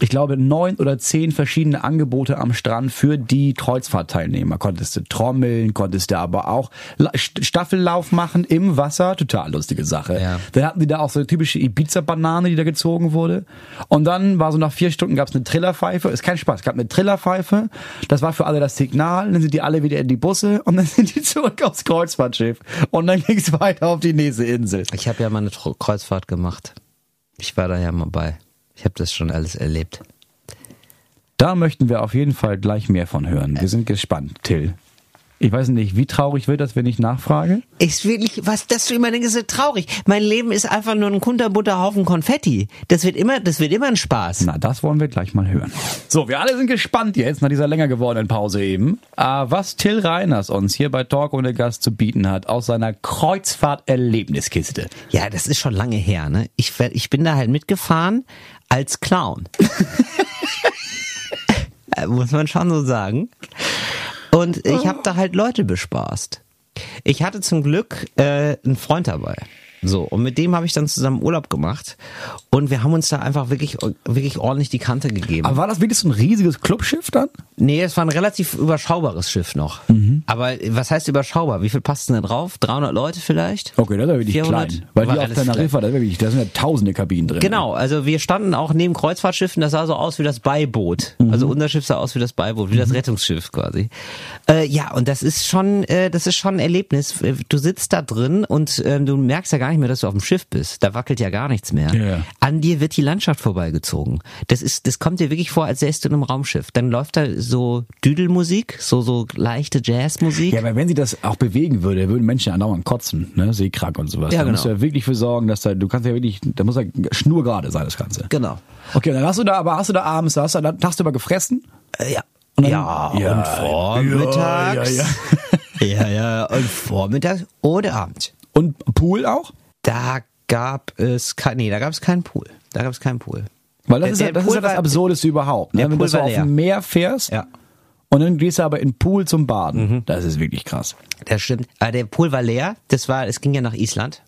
ich glaube, neun oder zehn verschiedene Angebote am Strand für die Kreuzfahrtteilnehmer. Konntest du trommeln, konntest du aber auch La- St- Staffellauf machen im Wasser. Total lustige Sache. Ja. Dann hatten die da auch so eine typische Ibiza-Banane, die da gezogen wurde. Und dann war so nach vier Stunden gab's eine Trillerpfeife. Ist kein Spaß. Es gab eine Trillerpfeife. Das war für alle das Signal. Dann sind die alle wieder in die Busse und dann sind die zurück aufs Kreuzfahrtschiff. Und dann ging's weiter auf die nächste Insel. Ich habe ja mal eine Kreuzfahrt gemacht. Ich war da ja mal bei. Ich habe das schon alles erlebt. Da möchten wir auf jeden Fall gleich mehr von hören. Wir sind gespannt, Till. Ich weiß nicht, wie traurig wird das, wenn ich nachfrage? Ist wirklich, was das du immer denkst, ist so traurig. Mein Leben ist einfach nur ein kunterbunter Haufen Konfetti. Das wird immer, das wird immer ein Spaß. Na, das wollen wir gleich mal hören. So, wir alle sind gespannt jetzt nach dieser länger gewordenen Pause eben, äh, was Till Reiners uns hier bei Talk ohne Gast zu bieten hat aus seiner Kreuzfahrt-Erlebniskiste. Ja, das ist schon lange her, ne? Ich, ich bin da halt mitgefahren als Clown. Äh, Muss man schon so sagen. Und ich habe da halt Leute bespaßt. Ich hatte zum Glück äh, einen Freund dabei. So, und mit dem habe ich dann zusammen Urlaub gemacht. Und wir haben uns da einfach wirklich, wirklich ordentlich die Kante gegeben. Aber war das wirklich so ein riesiges Clubschiff dann? Nee, es war ein relativ überschaubares Schiff noch. Aber was heißt überschaubar? Wie viel passten da drauf? 300 Leute vielleicht? Okay, das ja wirklich 400? klein. Weil War die auf Teneriffa, da, wirklich, da sind ja tausende Kabinen drin. Genau, also wir standen auch neben Kreuzfahrtschiffen, das sah so aus wie das Beiboot. Also unser Schiff sah aus wie das Beiboot, wie das Rettungsschiff quasi. Äh, ja, und das ist schon, äh, das ist schon ein Erlebnis. Du sitzt da drin und ähm, du merkst ja gar nicht mehr, dass du auf dem Schiff bist. Da wackelt ja gar nichts mehr. Ja. An dir wird die Landschaft vorbeigezogen. Das ist, das kommt dir wirklich vor, als säst du in einem Raumschiff. Dann läuft da so Düdelmusik, so so leichte Jazzmusik. Ja, aber wenn sie das auch bewegen würde, würden Menschen andauernd kotzen, ne? Seekrank und sowas. Ja, da genau. musst du ja wirklich für sorgen, dass da, du kannst ja wirklich, da muss ja schnurgerade sein, das Ganze. Genau. Okay, dann hast du da, aber hast du da abends, hast du da tagsüber gefressen? Äh, ja. Und dann- ja, Ja, und vormittags. ja, ja, ja, und vormittags oder abends. Und Pool auch? Da gab es kein, nee, da gab es keinen Pool. Da gab es keinen Pool. Weil das, Der- ist, ja, das ist ja das war- Absurdeste überhaupt. Ne? Wenn du so auf dem Meer fährst Ja. und dann gehst du aber in den Pool zum Baden. Das ist wirklich krass. Das stimmt. Aber der Pool war leer. Das war, es ging ja nach Island.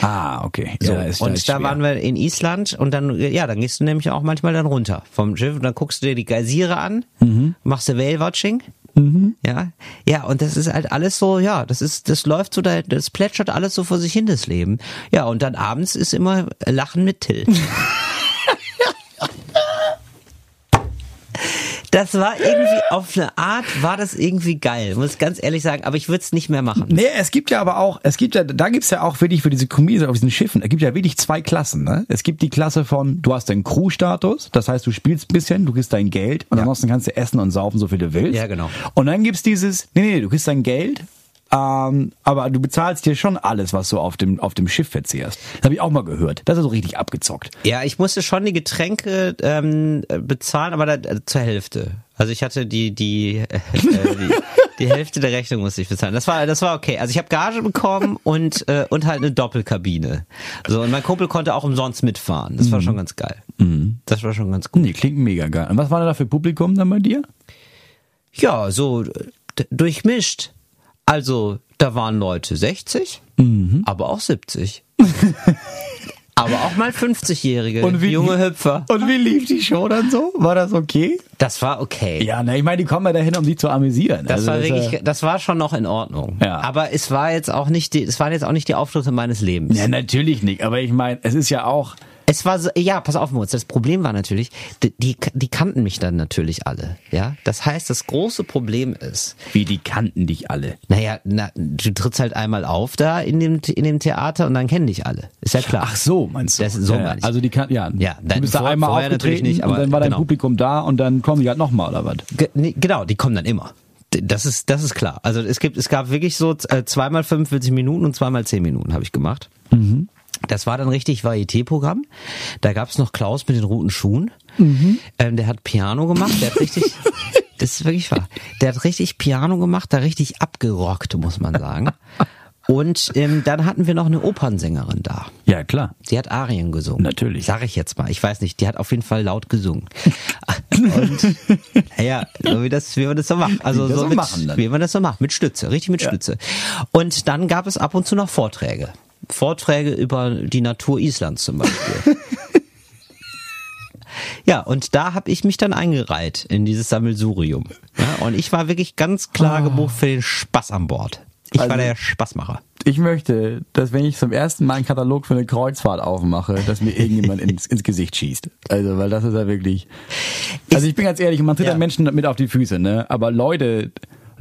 Ah, okay. So, Ja, ist- und da schwer. waren wir in Island und dann, ja, dann gehst du nämlich auch manchmal dann runter vom Schiff und dann guckst du dir die Geysire an, Mhm. machst du Whale-Watching. Ja, ja, und das ist halt alles so, ja, das ist, das läuft so, da- das plätschert alles so vor sich hin, das Leben. Ja, und dann abends ist immer Lachen mit Till. Das war irgendwie auf eine Art, war das irgendwie geil, muss ich ganz ehrlich sagen, aber ich würde es nicht mehr machen. Nee, es gibt ja aber auch, es gibt ja, da gibt's ja auch wirklich für diese Comedians auf diesen Schiffen, es gibt ja wirklich zwei Klassen. Ne? Es gibt die Klasse von, du hast den Crew-Status, das heißt, du spielst ein bisschen, du kriegst dein Geld und ansonsten kannst du essen und saufen, so viel du willst. Ja, genau. Und dann gibt's dieses, nee, nee, du kriegst dein Geld, ähm, aber du bezahlst dir schon alles, was du auf dem, auf dem Schiff verzehrst. Das habe ich auch mal gehört. Das ist so richtig abgezockt. Ja, ich musste schon die Getränke ähm, bezahlen, aber da, äh, zur Hälfte. Also ich hatte die die, äh, die die Hälfte der Rechnung musste ich bezahlen. Das war das war okay. Also ich habe Gage bekommen und äh, und halt eine Doppelkabine. So und mein Kumpel konnte auch umsonst mitfahren. Das war schon ganz geil. Das war schon ganz gut. Nee, klingt mega geil. Und was war da für Publikum dann bei dir? Ja, so durchmischt. Also da waren Leute 60, aber auch 70. aber auch mal 50-Jährige, junge Hüpfer. Und wie lief die Show dann so? War das okay? Das war okay. Ja, ne, ich meine, die kommen ja dahin, um sich zu amüsieren. Das Also war wirklich, das war schon noch in Ordnung. Ja. Aber es war jetzt auch nicht die, es waren jetzt auch nicht die Auftritte meines Lebens. Ja, natürlich nicht. Aber ich meine, es ist ja auch. Es war so, ja, pass auf, Moritz, das Problem war natürlich, die, die, die kannten mich dann natürlich alle, ja. Das heißt, das große Problem ist, Wie die kannten dich alle. naja, na, du trittst halt einmal auf da in dem, in dem Theater und dann kennen dich alle. Ist ja klar. Ach so, meinst du? Das- so ja, meine ich. Also die kannten, ja. Ja, du dann bist da vor- einmal vorher natürlich aufgetreten nicht, aber und dann war dein genau. Publikum da und dann kommen die halt nochmal oder was? Ge nee, genau, die kommen dann immer. Das ist, das ist klar. Also es gibt, es gab wirklich so äh, zweimal 45 Minuten und zweimal 10 Minuten habe ich gemacht. Das war dann richtig Varieté-Programm. Da gab's noch Klaus mit den roten Schuhen. Ähm, der hat Piano gemacht. Der hat richtig, das ist wirklich wahr. Der hat richtig Piano gemacht, da richtig abgerockt, muss man sagen. Und ähm, dann hatten wir noch eine Opernsängerin da. Ja, klar. Die hat Arien gesungen. Natürlich. Sag ich jetzt mal. Ich weiß nicht. Die hat auf jeden Fall laut gesungen. Und ja, so wie das, wie man das so macht. Also Wie so so mit, machen dann. wie man das so macht. Mit Stütze. Richtig mit Stütze. Und dann gab es ab und zu noch Vorträge. Vorträge über die Natur Islands zum Beispiel. Ja, und da habe ich mich dann eingereiht in dieses Sammelsurium. Ja, und ich war wirklich ganz klar gebucht für den Spaß an Bord. Ich Also- war der Spaßmacher. Ich möchte, dass wenn ich zum ersten Mal einen Katalog für eine Kreuzfahrt aufmache, dass mir irgendjemand ins, ins Gesicht schießt. Also, weil das ist ja wirklich. Also ich bin ganz ehrlich, man tritt Ja. ja. Menschen mit auf die Füße, ne? Aber Leute,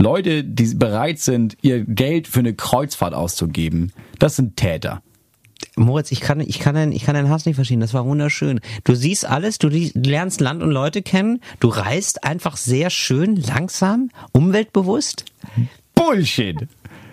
Leute, die bereit sind, ihr Geld für eine Kreuzfahrt auszugeben, das sind Täter. Moritz, ich kann, ich kann deinen, ich kann deinen Hass nicht verstehen. Das war wunderschön. Du siehst alles, du lernst Land und Leute kennen, du reist einfach sehr schön, langsam, umweltbewusst. Bullshit.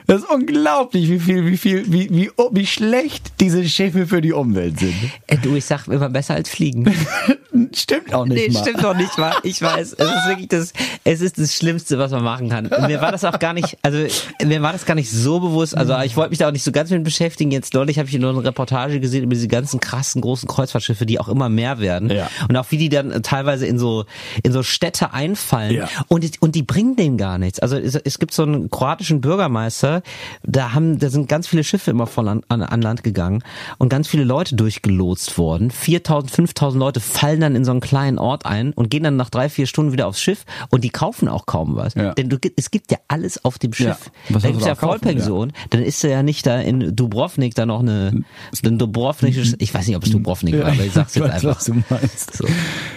Das ist unglaublich, wie viel, wie viel, wie, wie, wie schlecht diese Schiffe für die Umwelt sind. Äh, du, ich sag immer besser als fliegen. Stimmt auch nicht Nee, mal. stimmt doch nicht mal. Ich weiß, es ist wirklich das, es ist das Schlimmste, was man machen kann. Und mir war das auch gar nicht, also mir war das gar nicht so bewusst. Also ich wollte mich da auch nicht so ganz mit beschäftigen. Jetzt neulich habe ich nur eine Reportage gesehen über diese ganzen krassen großen Kreuzfahrtschiffe, die auch immer mehr werden. Ja. Und auch wie die dann teilweise in so in so Städte einfallen. Ja. Und die, und die bringen denen gar nichts. Also es, es gibt so einen kroatischen Bürgermeister, da haben, da sind ganz viele Schiffe immer von an, an, an Land gegangen und ganz viele Leute durchgelotst worden. 4000, 5000 Leute fallen dann in so einen kleinen Ort ein und gehen dann nach drei, vier Stunden wieder aufs Schiff und die kaufen auch kaum was. Ja. Denn du, es gibt ja alles auf dem Schiff. Ja. Was Da gibt's du ja kaufen? Vollpension. Dann ist er ja nicht da in Dubrovnik da noch eine, ein Dubrovnikisches, ich weiß nicht, ob es Dubrovnik war, aber ich sag's jetzt einfach. was du meinst. So,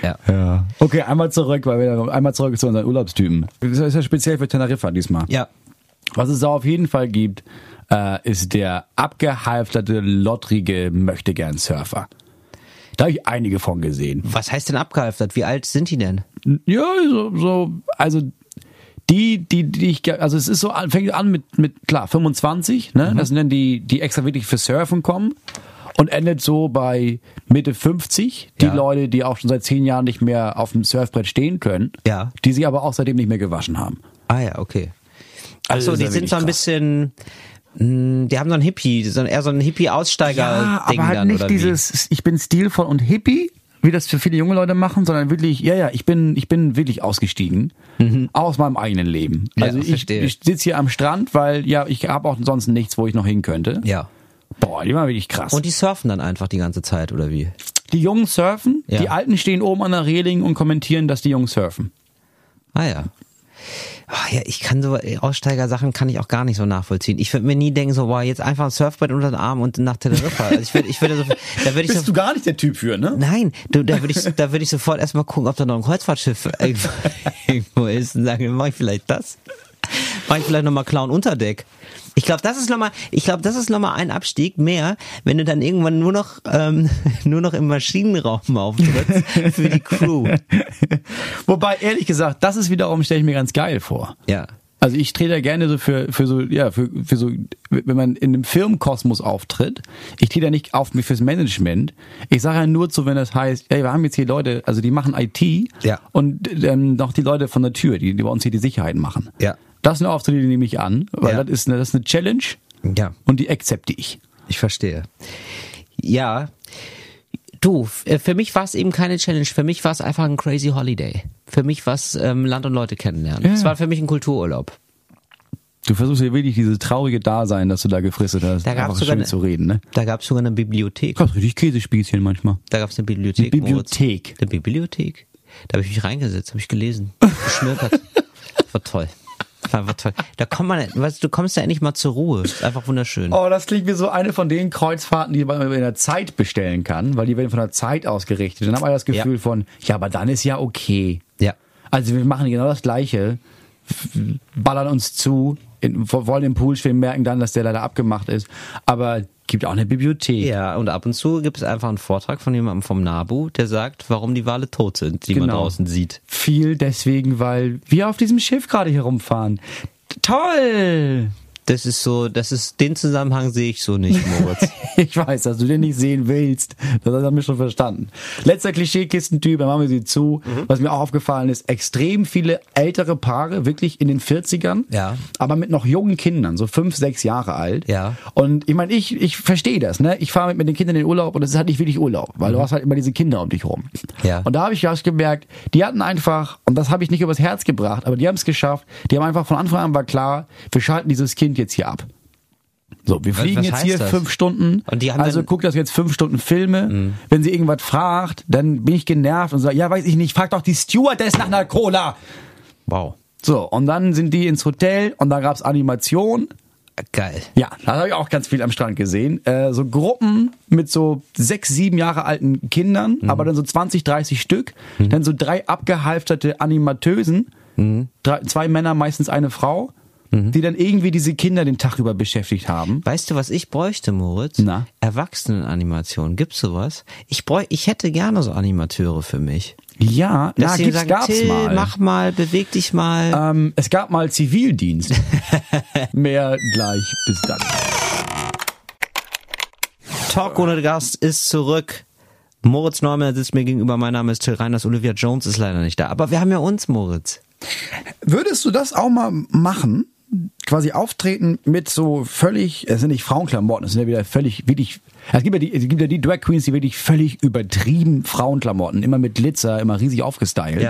ja. Ja. Okay, einmal zurück, weil wir einmal zurück zu unseren Urlaubstypen. Das ist ja speziell für Teneriffa diesmal. Ja. Was es da auf jeden Fall gibt, äh, ist der abgehalfterte, lottrige Möchtegern-Surfer. Da habe ich einige von gesehen. Was heißt denn abgehalftert? Wie alt sind die denn? Ja, so, so also die, die, die ich, also es ist so, fängt an mit, mit klar, 25, ne? Das sind dann die, die extra wirklich für Surfen kommen und endet so bei Mitte 50. Die Ja. Leute, die auch schon seit zehn Jahren nicht mehr auf dem Surfbrett stehen können, Ja. die sie aber auch seitdem nicht mehr gewaschen haben. Ah ja, okay. Also die ja sind so ein krass. bisschen, mh, die haben so ein Hippie, so eher so ein Hippie-Aussteiger-Ding aber halt dann, nicht dieses, ich bin stilvoll und hippie, wie das für viele junge Leute machen, sondern wirklich, ja, ja, ich bin, ich bin wirklich ausgestiegen aus meinem eigenen Leben. Mhm. Ja, Also ich, verstehe. ich sitze hier am Strand, weil ja, ich habe auch sonst nichts, wo ich noch hin könnte. Ja. Boah, die waren wirklich krass. Und die surfen dann einfach die ganze Zeit, oder wie? die Jungen surfen, Ja. die Alten stehen oben an der Reling und kommentieren, dass die Jungs surfen. Ah ja. Ah, ja, ich kann so äh, Aussteiger-Sachen kann ich auch gar nicht so nachvollziehen. Ich würde mir nie denken, so, boah, jetzt einfach ein Surfbrett unter den Arm und nach Teneriffa. Also ich würde, ich würde so, da würde ich so, gar nicht der Typ für, ne? Nein, du, da würde ich, da würde ich sofort erstmal gucken, ob da noch ein Kreuzfahrtschiff irgendwo, irgendwo ist und sagen, mach ich vielleicht das? Mach ich vielleicht nochmal Clown Unterdeck? Ich glaube, das ist nochmal, ich glaube, das ist nochmal ein Abstieg mehr, wenn du dann irgendwann nur noch, ähm, nur noch im Maschinenraum auftrittst für die Crew. Wobei, ehrlich gesagt, das ist wiederum, stelle ich mir ganz geil vor. Ja. Also ich trete ja gerne so für, für so, ja, für, für so, wenn man in einem Firmenkosmos auftritt, ich trete ja nicht auf mich fürs Management. Ich sage ja nur zu, wenn das heißt, ey, wir haben jetzt hier Leute, also die machen IT Ja. und ähm, noch die Leute von der Tür, die, die bei uns hier die Sicherheit machen. Ja. Das sind Auftritte, die nehme ich an, weil Ja. das ist eine, das ist eine Challenge Ja. und die akzepte ich. Ich verstehe. Ja. Du, äh, für mich war es eben keine Challenge. Für mich war es einfach ein crazy Holiday. Für mich war es ähm, Land und Leute kennenlernen. Ja. Es war für mich ein Kultururlaub. Du versuchst ja wirklich dieses traurige Dasein, das du da gefristet hast, Da gab's einfach sogar schön eine- zu reden, ne? Da gab es sogar eine Bibliothek. Gott, richtig Käsespießchen manchmal. Da gab es eine Bibliothek. Eine Bibliothek. Moritz. Eine Bibliothek. Da habe ich mich reingesetzt, habe ich gelesen, geschnürpert. War toll. War, toll. Da kommt man, weißt du, kommst da endlich mal zur Ruhe. Ist einfach wunderschön. Oh, das klingt wie so eine von den Kreuzfahrten, die man in der Zeit bestellen kann, weil die werden von der Zeit ausgerichtet. Dann hat man das Gefühl Ja. von, ja, aber dann ist ja okay. Ja. Also wir machen genau das Gleiche, ballern uns zu, in, wollen im Pool schwimmen, merken dann, dass der leider abgemacht ist. Aber gibt auch eine Bibliothek. Ja, und ab und zu gibt es einfach einen Vortrag von jemandem vom NABU, der sagt, warum die Wale tot sind, die man Genau. draußen sieht. Viel deswegen, weil wir auf diesem Schiff gerade hier rumfahren. Toll! Das ist so, das ist, den Zusammenhang sehe ich so nicht, Moritz. Ich weiß, dass du den nicht sehen willst. Das haben wir schon verstanden. Letzter Klischeekistentyp, dann machen wir sie zu. Mhm. Was mir auch aufgefallen ist, extrem viele ältere Paare, wirklich in den 40ern. Ja. Aber mit noch jungen Kindern, so fünf, sechs Jahre alt. Ja. Und ich meine, ich, ich verstehe das, ne? Ich fahre mit, mit den Kindern in den Urlaub und es ist halt nicht wirklich Urlaub, weil du hast halt immer diese Kinder um dich rum. Mhm. Ja. Und da habe ich erst gemerkt, die hatten einfach, und das habe ich nicht übers Herz gebracht, aber die haben es geschafft, die haben einfach von Anfang an war klar, wir schalten dieses Kind jetzt hier ab. So, wir fliegen was jetzt hier das? fünf Stunden. Und die haben also Mhm. guckt das jetzt fünf Stunden Filme. Wenn sie irgendwas fragt, dann bin ich genervt und sage, ja, weiß ich nicht, frag doch die Stewardess nach einer Cola. Wow. So, und dann sind die ins Hotel und da gab's Animation. Geil. Ja, da habe ich auch ganz viel am Strand gesehen. Äh, so Gruppen mit so sechs, sieben Jahre alten Kindern, Mhm. aber dann so 20, 30 Stück. Dann so drei abgehalfterte Animateusen. Mhm. Drei, zwei Männer, meistens eine Frau, die dann irgendwie diese Kinder den Tag über beschäftigt haben. Weißt du, was ich bräuchte, Moritz? Na? Erwachsenenanimation. Gibt's sowas? Ich bräuch, ich hätte gerne so Animateure für mich. Ja, na, Dass die gibt's, sagen, gab's Till, mal. mach mal, beweg dich mal. Ähm, es gab mal Zivildienst. Mehr gleich. Bis dann. Talk ohne Gast ist zurück. Moritz Neumann sitzt mir gegenüber. Mein Name ist Till Reiners. Olivia Jones ist leider nicht da. Aber wir haben ja uns, Moritz. Würdest du das auch mal machen? Quasi auftreten mit so völlig, es sind nicht Frauenklamotten, es sind ja wieder völlig, wirklich, es gibt ja die, es gibt ja die Drag Queens, die wirklich völlig übertrieben Frauenklamotten, immer mit Glitzer, immer riesig aufgestylt.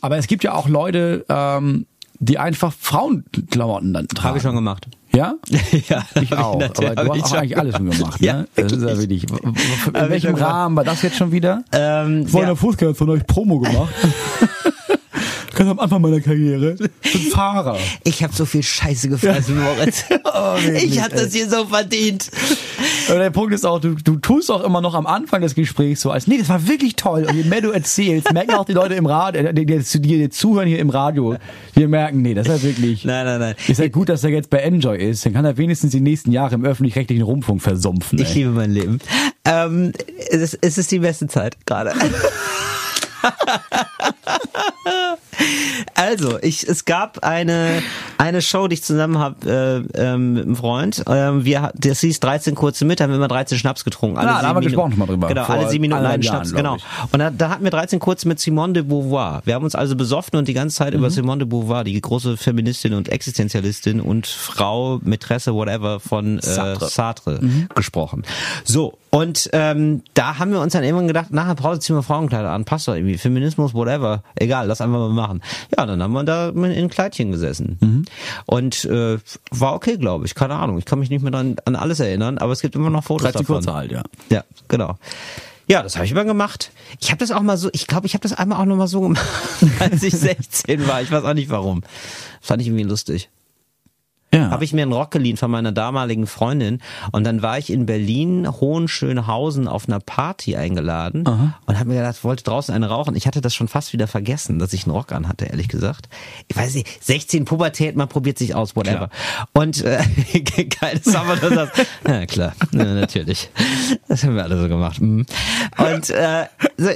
Aber es gibt ja auch Leute, ähm, die einfach Frauenklamotten dann tragen. Habe ich schon gemacht. Ja? Ja, Ich auch. Aber du hast auch eigentlich alles schon gemacht, Ja, ne? Das ist ja wirklich. In ich welchem. Rahmen war das jetzt schon wieder? Ähm, Vor ja. einer Fußgänger von euch Promo gemacht. Ganz am Anfang meiner Karriere. Ich bin Fahrer. Ich habe so viel Scheiße gefressen, Moritz. Oh, ich habe das hier so verdient. Aber der Punkt ist auch, du, du tust auch immer noch am Anfang des Gesprächs so, als nee, das war wirklich toll. Und je mehr du erzählst, merken auch die Leute im Radio, die, die, die dir zuhören hier im Radio, die merken, nee, das ist ja wirklich. Nein, nein, nein. Ist ja gut, dass er jetzt bei Enjoy ist. Dann kann er wenigstens die nächsten Jahre im öffentlich-rechtlichen Rundfunk versumpfen. Ich ey. liebe mein Leben. Ähm, es, ist, es ist die beste Zeit gerade. Also, ich, es gab eine, eine Show, die ich zusammen habe äh, ähm, mit einem Freund. Ähm, wir, das hieß 13 kurze mit, da haben wir immer 13 Schnaps getrunken. Alle Ah, da haben wir gesprochen schon mal drüber. Genau, alle sieben Minuten einen Schnaps, Jahren, genau. Und da, da hatten wir 13 kurze mit Simone de Beauvoir. Wir haben uns also besoffen und die ganze Zeit Mhm. über Simone de Beauvoir, die große Feministin und Existenzialistin und Frau, Mätresse, whatever von äh, Sartre. Sartre, Mhm. gesprochen. So, und ähm, da haben wir uns dann irgendwann gedacht, nach der Pause ziehen wir Frauenkleider an, passt doch irgendwie, Feminismus, whatever, egal, lass einfach mal machen. Ja, dann haben wir da in Kleidchen gesessen. Mhm. Und äh, war okay, glaube ich, keine Ahnung, ich kann mich nicht mehr dran, an alles erinnern, aber es gibt immer noch Fotos 13 davon. kurze halt, ja. Ja, genau. Ja, das habe ich immer gemacht. Ich habe das auch mal so, ich glaube, ich habe das einmal auch noch mal so gemacht, als ich 16 war. Ich weiß auch nicht warum. Fand ich irgendwie lustig Ja. habe ich mir einen Rock geliehen von meiner damaligen Freundin und dann war ich in Berlin, Hohenschönhausen auf einer Party eingeladen und habe mir gedacht, wollte draußen eine rauchen. Ich hatte das schon fast wieder vergessen, dass ich einen Rock an hatte, ehrlich gesagt. Ich weiß nicht, 16 Pubertät, man probiert sich aus, whatever. Und äh, geiles Sommer, du sagst, ja klar, ja, natürlich. Das haben wir alle so gemacht. mhm. Und äh,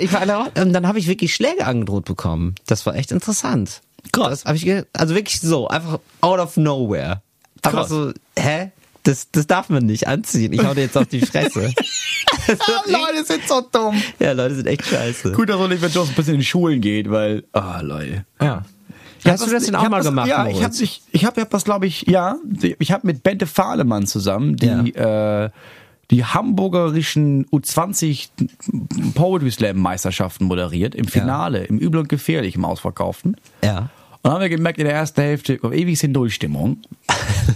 ich war Rock- und dann habe ich wirklich Schläge angedroht bekommen. Das war echt interessant. Krass. Das hab ich also wirklich so, einfach out of nowhere. Einfach Krass. so, hä? Das, das darf man nicht anziehen. Ich hau dir jetzt auf die Fresse. Leute sind so dumm. ja, Leute sind echt scheiße. Gut, dass Oliver Jones ein bisschen in die Schulen geht, weil, ah, Leute. Ja. Ja, Hast du das denn ich auch mal das, gemacht, Ja, ich habe Moritz? ich, ich hab, hab das, glaube ich, ja, ich habe mit Bente Fahlemann zusammen die äh, die hamburgerischen U20 Poetry Slam Meisterschaften moderiert im Finale, im Übel und Gefährlich im Ausverkauften. Ja. Dann haben wir gemerkt in der ersten Hälfte, ewig sind Nullstimmung.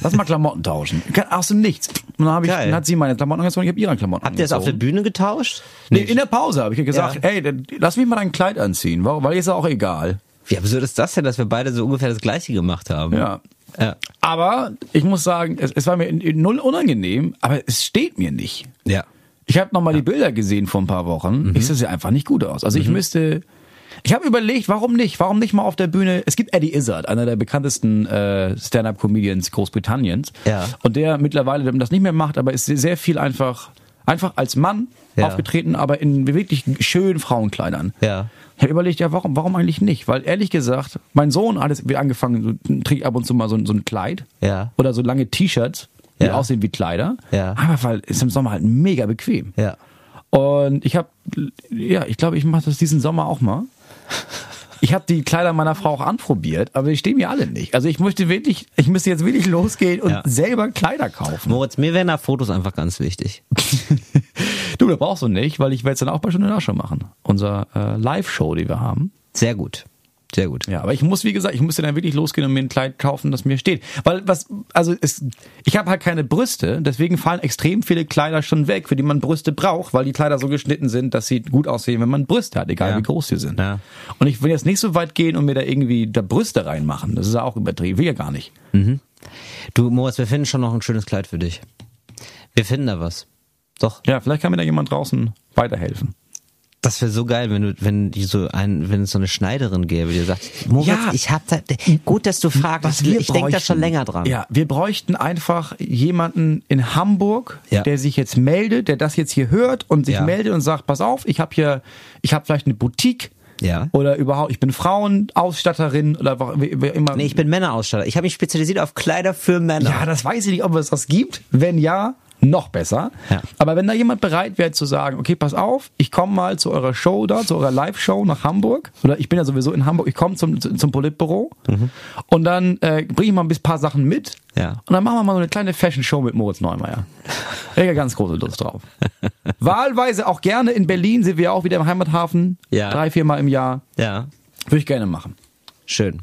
Lass mal Klamotten tauschen. Aus dem Nichts. Und dann, hab ich, Geil. dann hat sie meine Klamotten angezogen, ich habe ihre Klamotten Habt ihr das auf der. Bühne getauscht? Nee, in der Pause habe ich ihr gesagt, Ja. ey, lass mich mal dein Kleid anziehen, weil weil ist ja auch egal. Wie absurd ist das denn, dass wir beide so ungefähr das Gleiche gemacht haben? Ja. Ja. Aber ich muss sagen, es, es war mir in, in null unangenehm, aber es steht mir nicht. Ja. Ich habe nochmal die Bilder gesehen vor ein paar Wochen. Mhm. Ich sehe einfach nicht gut aus. Also ich müsste. Ich habe überlegt, warum nicht? Warum nicht mal auf der Bühne? Es gibt Eddie Izzard, einer der bekanntesten äh, Stand-up-Comedians Großbritanniens. Ja. Und der mittlerweile das nicht mehr macht, aber ist sehr- viel einfach einfach als Mann Ja. aufgetreten, aber in wirklich schönen Frauenkleidern. Ja. Ich habe überlegt, ja, warum, warum eigentlich nicht? Weil ehrlich gesagt, mein Sohn hat es wie angefangen, so, trägt ab und zu mal so, ein- so ein Kleid Ja. oder so lange T-Shirts, die Ja. aussehen wie Kleider. Ja. Aber weil ist im Sommer halt mega bequem. Ja. Und ich habe, ja, ich glaube, ich mache das diesen Sommer auch mal. Ich habe die Kleider meiner Frau auch anprobiert, aber die stehen mir alle nicht. Also ich möchte wirklich, ich müsste jetzt wirklich losgehen und Ja. selber Kleider kaufen. Moritz, mir wären da Fotos einfach ganz wichtig. Du, das brauchst du nicht, weil ich werde es dann auch bei Stunde Nachschau machen. Unser äh, Live-Show, die wir haben. Sehr gut. Sehr gut. Ja, aber ich muss, wie gesagt, ich musste dann wirklich losgehen und mir ein Kleid kaufen, das mir steht. Weil was, also es, ich habe halt keine Brüste, deswegen fallen extrem viele Kleider schon weg, für die man Brüste braucht, weil die Kleider so geschnitten sind, dass sie gut aussehen, wenn man Brüste hat, egal Ja. wie groß sie sind. Ja. Und ich will jetzt nicht so weit gehen und mir da irgendwie da Brüste reinmachen. Das ist ja auch übertrieben. Will ja gar nicht. Du, Moritz, wir finden schon noch ein schönes Kleid für dich. Wir finden da was. Doch. Ja, vielleicht kann mir da jemand draußen weiterhelfen. Das wäre so geil, wenn du, wenn die so ein, wenn es so eine Schneiderin gäbe, die sagt, Moritz, Ja. ich hab da, gut, dass du fragst, ich denke da schon länger dran. Ja, wir bräuchten einfach jemanden in Hamburg, Ja. der sich jetzt meldet, der das jetzt hier hört und sich Ja. meldet und sagt, pass auf, ich habe hier, ich habe vielleicht eine Boutique. Ja. Oder überhaupt, ich bin Frauenausstatterin oder immer. Nee, ich bin Männerausstatter. Ich habe mich spezialisiert auf Kleider für Männer. ja, das weiß ich nicht, ob es das gibt. Wenn ja, noch besser. Ja. Aber wenn da jemand bereit wäre zu sagen, okay, pass auf, ich komme mal zu eurer Show da, zu eurer Live-Show nach Hamburg, oder ich bin ja sowieso in Hamburg, ich komme zum, zum Politbüro und dann äh, bringe ich mal ein paar Sachen mit Ja. und dann machen wir mal so eine kleine Fashion-Show mit Moritz Neumeier. Ich habe ganz große Lust drauf. Wahlweise auch gerne in Berlin sind wir auch wieder im Heimathafen. Ja. Drei, viermal im Jahr. Ja. Würde ich gerne machen. Schön.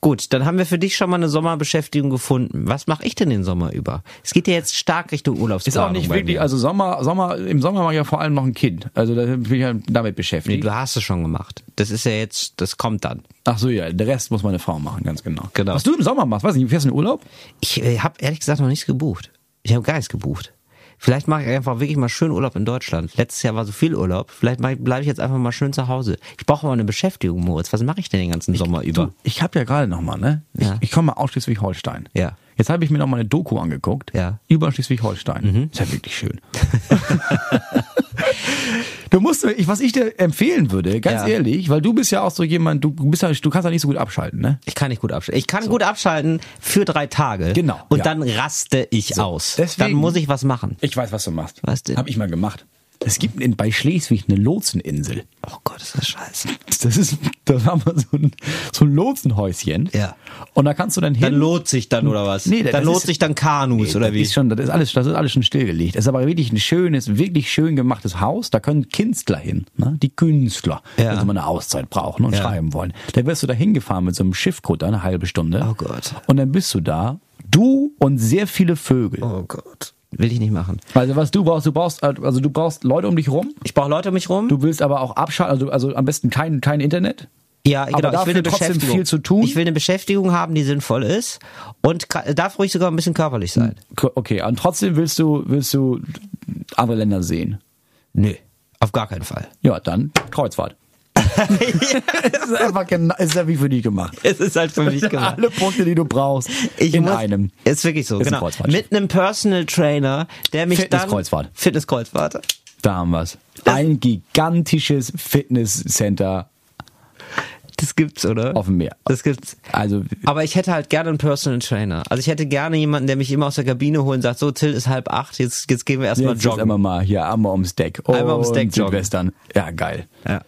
Gut, dann haben wir für dich schon mal eine Sommerbeschäftigung gefunden. Was mache ich denn den Sommer über? Es geht ja jetzt stark Richtung Ist Urlaubsplanung. auch nicht wirklich, mir. also Sommer, Sommer, im Sommer mache ich ja vor allem noch ein Kind. Also da bin ich ja damit Nee, beschäftigt. du hast es schon gemacht. Das ist ja jetzt, das kommt dann. Ach so, ja, der Rest muss meine Frau machen, ganz genau. Genau. Was du im Sommer machst, weiß nicht, fährst du in Urlaub? Ich äh, habe ehrlich gesagt noch nichts gebucht. Ich habe gar nichts gebucht. Vielleicht mache ich einfach wirklich mal schön Urlaub in Deutschland. Letztes Jahr war so viel Urlaub. Vielleicht bleibe ich jetzt einfach mal schön zu Hause. Ich brauche mal eine Beschäftigung, Moritz. Was mache ich denn den ganzen Sommer über? Du, ich habe ja gerade noch mal, ne? Ich, Ja. ich komme mal aus Schleswig-Holstein. Ja. Jetzt habe ich mir noch mal eine Doku angeguckt. Ja. Mhm. Über Schleswig-Holstein. Ist ja wirklich schön. du musst, ich, was ich dir empfehlen würde, ganz Ja. ehrlich, weil du bist ja auch so jemand, du bist ja, du kannst ja nicht so gut abschalten, ne? Ich kann nicht gut abschalten. Ich kann gut abschalten für drei Tage. Genau, Und ja. dann raste ich aus. deswegen- dann muss ich was machen. Ich weiß, was du machst. Was denn? Hab ich mal gemacht. Es gibt in, bei Schleswig eine Lotseninsel. Oh Gott, ist das scheiße. Das ist, da haben wir so ein, so ein Lotsenhäuschen. Ja. Und da kannst du dann hin. Dann lohnt sich dann oder was? Nee, das dann lohnt ist- sich dann Kanus oder das wie? Ist schon, das ist alles, das ist alles schon stillgelegt. Das ist aber wirklich ein schönes, wirklich schön gemachtes Haus. Da können Künstler hin, ne? Die Künstler, Ja. wenn sie mal eine Auszeit brauchen und Ja. schreiben wollen. Da wirst du da hingefahren mit so einem Schiffkutter eine halbe Stunde. Oh Gott. Und dann bist du da, du und sehr viele Vögel. Oh Gott. Will ich nicht machen. Also was du brauchst, du brauchst, also du brauchst Leute um dich rum. Ich brauche Leute um mich rum. Du willst aber auch abschalten, also, also am besten kein, kein Internet. Ja, Aber genau. ich will eine trotzdem Beschäftigung. viel zu tun? Ich will eine Beschäftigung haben, die sinnvoll ist und darf ruhig sogar ein bisschen körperlich sein. Okay, und trotzdem willst du, willst du andere Länder sehen. Nö, auf gar keinen Fall. Ja, dann Kreuzfahrt. es ist einfach genau, es ist ja wie für dich gemacht. Es ist halt für mich gemacht. Alle Punkte, die du brauchst, Ich in muss, einem. Ist wirklich so, Ist ein genau. Kreuzfahrtschiff. Mit einem Personal Trainer, der mich Fitnesskreuzfahrt. dann... Fitnesskreuzfahrt. Da haben wir's. Ein gigantisches Fitnesscenter Das gibt's, oder? auf dem Meer. Das gibt's. Also, Aber ich hätte halt gerne einen Personal Trainer. Also ich hätte gerne jemanden, der mich immer aus der Kabine holt und sagt, so Till ist halb acht, jetzt, jetzt gehen wir erstmal jetzt joggen. einmal mal hier einmal ums Deck. Einmal ums Deck joggen. Ja, geil. Ja.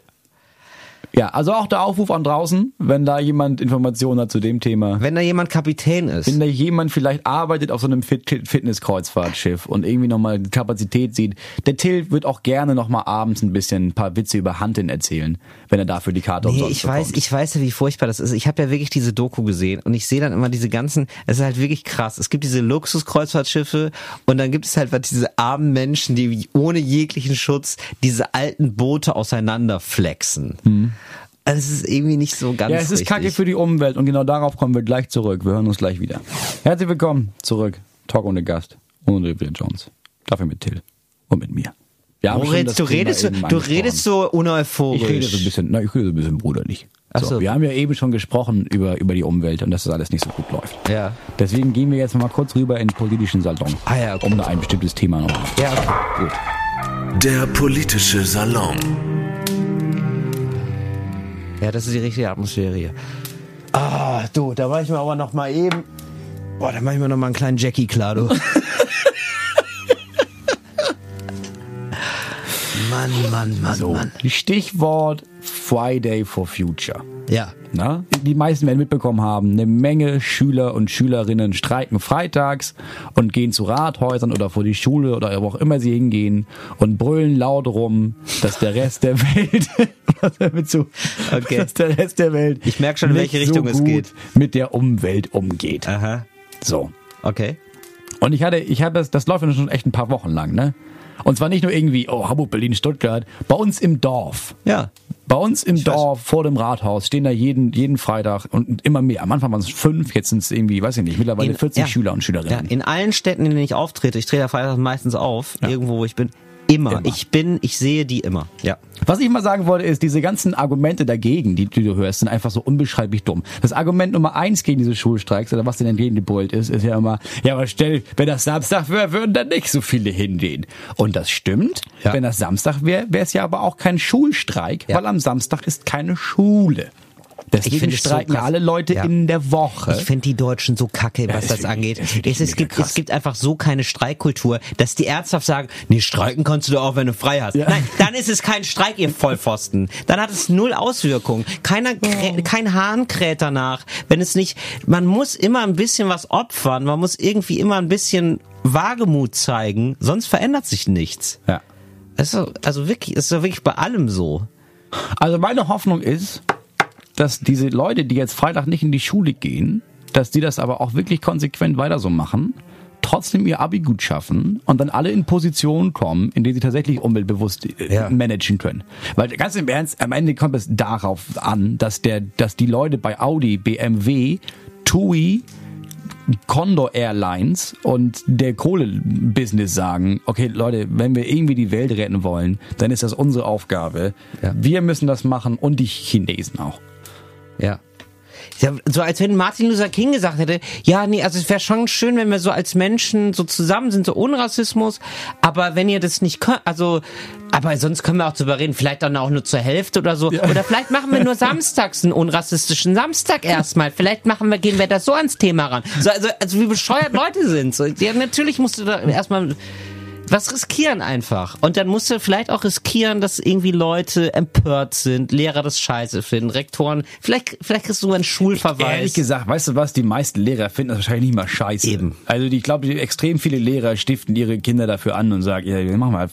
Ja, also auch der Aufruf an draußen, wenn da jemand Informationen hat zu dem Thema. Wenn da jemand Kapitän ist. Wenn da jemand vielleicht arbeitet auf so einem Fit Fitnesskreuzfahrtschiff und irgendwie nochmal Kapazität sieht, der Till wird auch gerne nochmal abends ein bisschen ein paar Witze über Hunting erzählen, wenn er dafür die Karte Nee, umsonst ich weiß, bekommt. ich weiß ja, wie furchtbar das ist. Ich habe ja wirklich diese Doku gesehen und ich sehe dann immer diese ganzen, es ist halt wirklich krass. Es gibt diese Luxuskreuzfahrtschiffe und dann gibt es halt diese armen Menschen, die ohne jeglichen Schutz diese alten Boote auseinanderflexen. Also es ist irgendwie nicht so ganz ja, es ist richtig. kacke für die Umwelt und genau darauf kommen wir gleich zurück. Wir hören uns gleich wieder. Herzlich willkommen zurück. Talk ohne Gast. Ohne Olivia Jones. Dafür mit Till und mit mir. Wir haben schon Moritz, das du Thema redest, du redest so uneuphorisch. Ich rede so ein bisschen, na, ich rede so ein bisschen bruderlich. So, so. Wir haben ja eben schon gesprochen über, über die Umwelt und dass das alles nicht so gut läuft. Ja. Deswegen gehen wir jetzt mal kurz rüber in den politischen Salon. Ah ja, okay. Um da ein bestimmtes Thema noch. Ja, okay, gut. Der politische Salon. Ja, das ist die richtige Atmosphäre hier. Ah, du, da mach ich mir aber noch mal eben. Boah, da mach ich mir noch mal einen kleinen Jackie klar, du. Mann, Mann, Mann, So, Mann. Stichwort Friday for Future. Ja. Na, die meisten werden mitbekommen haben, eine Menge Schüler und Schülerinnen streiken freitags und gehen zu Rathäusern oder vor die Schule oder wo auch immer sie hingehen und brüllen laut rum, dass der Rest der Welt, was damit zu, Okay. dass der Rest der Welt Ich merk schon, in welche Richtung so es geht. mit der Umwelt umgeht. Aha. So. Okay. Und ich hatte, ich hatte das, das läuft ja schon echt ein paar Wochen lang, ne? Und zwar nicht nur irgendwie, oh, Hamburg, Berlin, Stuttgart, bei uns im Dorf. Ja. Bei uns im weiß. Dorf vor dem Rathaus stehen da jeden, jeden Freitag und immer mehr. Am Anfang waren es fünf, jetzt sind es irgendwie, weiß ich nicht, mittlerweile In- 40 ja. Schüler und Ja, Schülerinnen. in allen Städten, in denen ich auftrete, ich trete ja freitags meistens auf, irgendwo, wo ich bin, immer. Immer. Ich bin, ich sehe die immer. Ja. Was ich mal sagen wollte, ist, diese ganzen Argumente dagegen, die, die du hörst, sind einfach so unbeschreiblich dumm. Das Argument Nummer eins gegen diese Schulstreiks oder was denen entgegengebrüllt ist, ist ja immer, ja, aber stell, wenn das Samstag wäre, würden da nicht so viele hingehen. Und das stimmt. Ja. Wenn das Samstag wäre, wäre es ja aber auch kein Schulstreik, Ja. weil am Samstag ist keine Schule. Deswegen finde es so streiken krass. alle Leute Ja. in der Woche. Ich finde die Deutschen so kacke, was das wirklich- angeht. das Es, es, gibt, krass. es gibt einfach so keine Streikkultur, dass die ernsthaft sagen, nee, streiken kannst du doch auch, wenn du frei hast. Ja. Nein, dann ist es kein Streik, ihr Vollpfosten. Dann hat es null Auswirkungen. Keiner, krä kein Hahn kräht danach. Wenn es nicht, man muss immer ein bisschen was opfern, man muss irgendwie immer ein bisschen Wagemut zeigen, sonst verändert sich nichts. ja. Also, also wirklich, ist doch wirklich bei allem so. Also meine Hoffnung ist, dass diese Leute, die jetzt Freitag nicht in die Schule gehen, dass die das aber auch wirklich konsequent weiter so machen, trotzdem ihr Abi gut schaffen und dann alle in Positionen kommen, in denen sie tatsächlich umweltbewusst äh, Ja. managen können. Weil ganz im Ernst, am Ende kommt es darauf an, dass der, dass die Leute bei Audi, BMW, TUI, Condor Airlines und der Kohlebusiness sagen, okay Leute, wenn wir irgendwie die Welt retten wollen, dann ist das unsere Aufgabe. Ja. Wir müssen das machen und die Chinesen auch. Ja. Ja, so als wenn Martin Luther King gesagt hätte, ja, nee, also es wäre schon schön, wenn wir so als Menschen so zusammen sind, so ohne Rassismus, aber wenn ihr das nicht könnt, also, aber sonst können wir auch drüber reden, vielleicht dann auch nur zur Hälfte oder so, oder vielleicht machen wir nur samstags einen unrassistischen Samstag erstmal, vielleicht machen wir, gehen wir da so ans Thema ran. So, also, also wie bescheuert Leute sind, so, ja, natürlich musst du da erstmal was riskieren einfach. Und dann musst du vielleicht auch riskieren, dass irgendwie Leute empört sind, Lehrer das scheiße finden, Rektoren, vielleicht, vielleicht kriegst du einen Schulverweis. Ehrlich gesagt, weißt du was, die meisten Lehrer finden das wahrscheinlich nicht mal scheiße. Eben. Also die- ich glaube, extrem viele Lehrer stiften ihre Kinder dafür an und sagen, ja, wir machen mal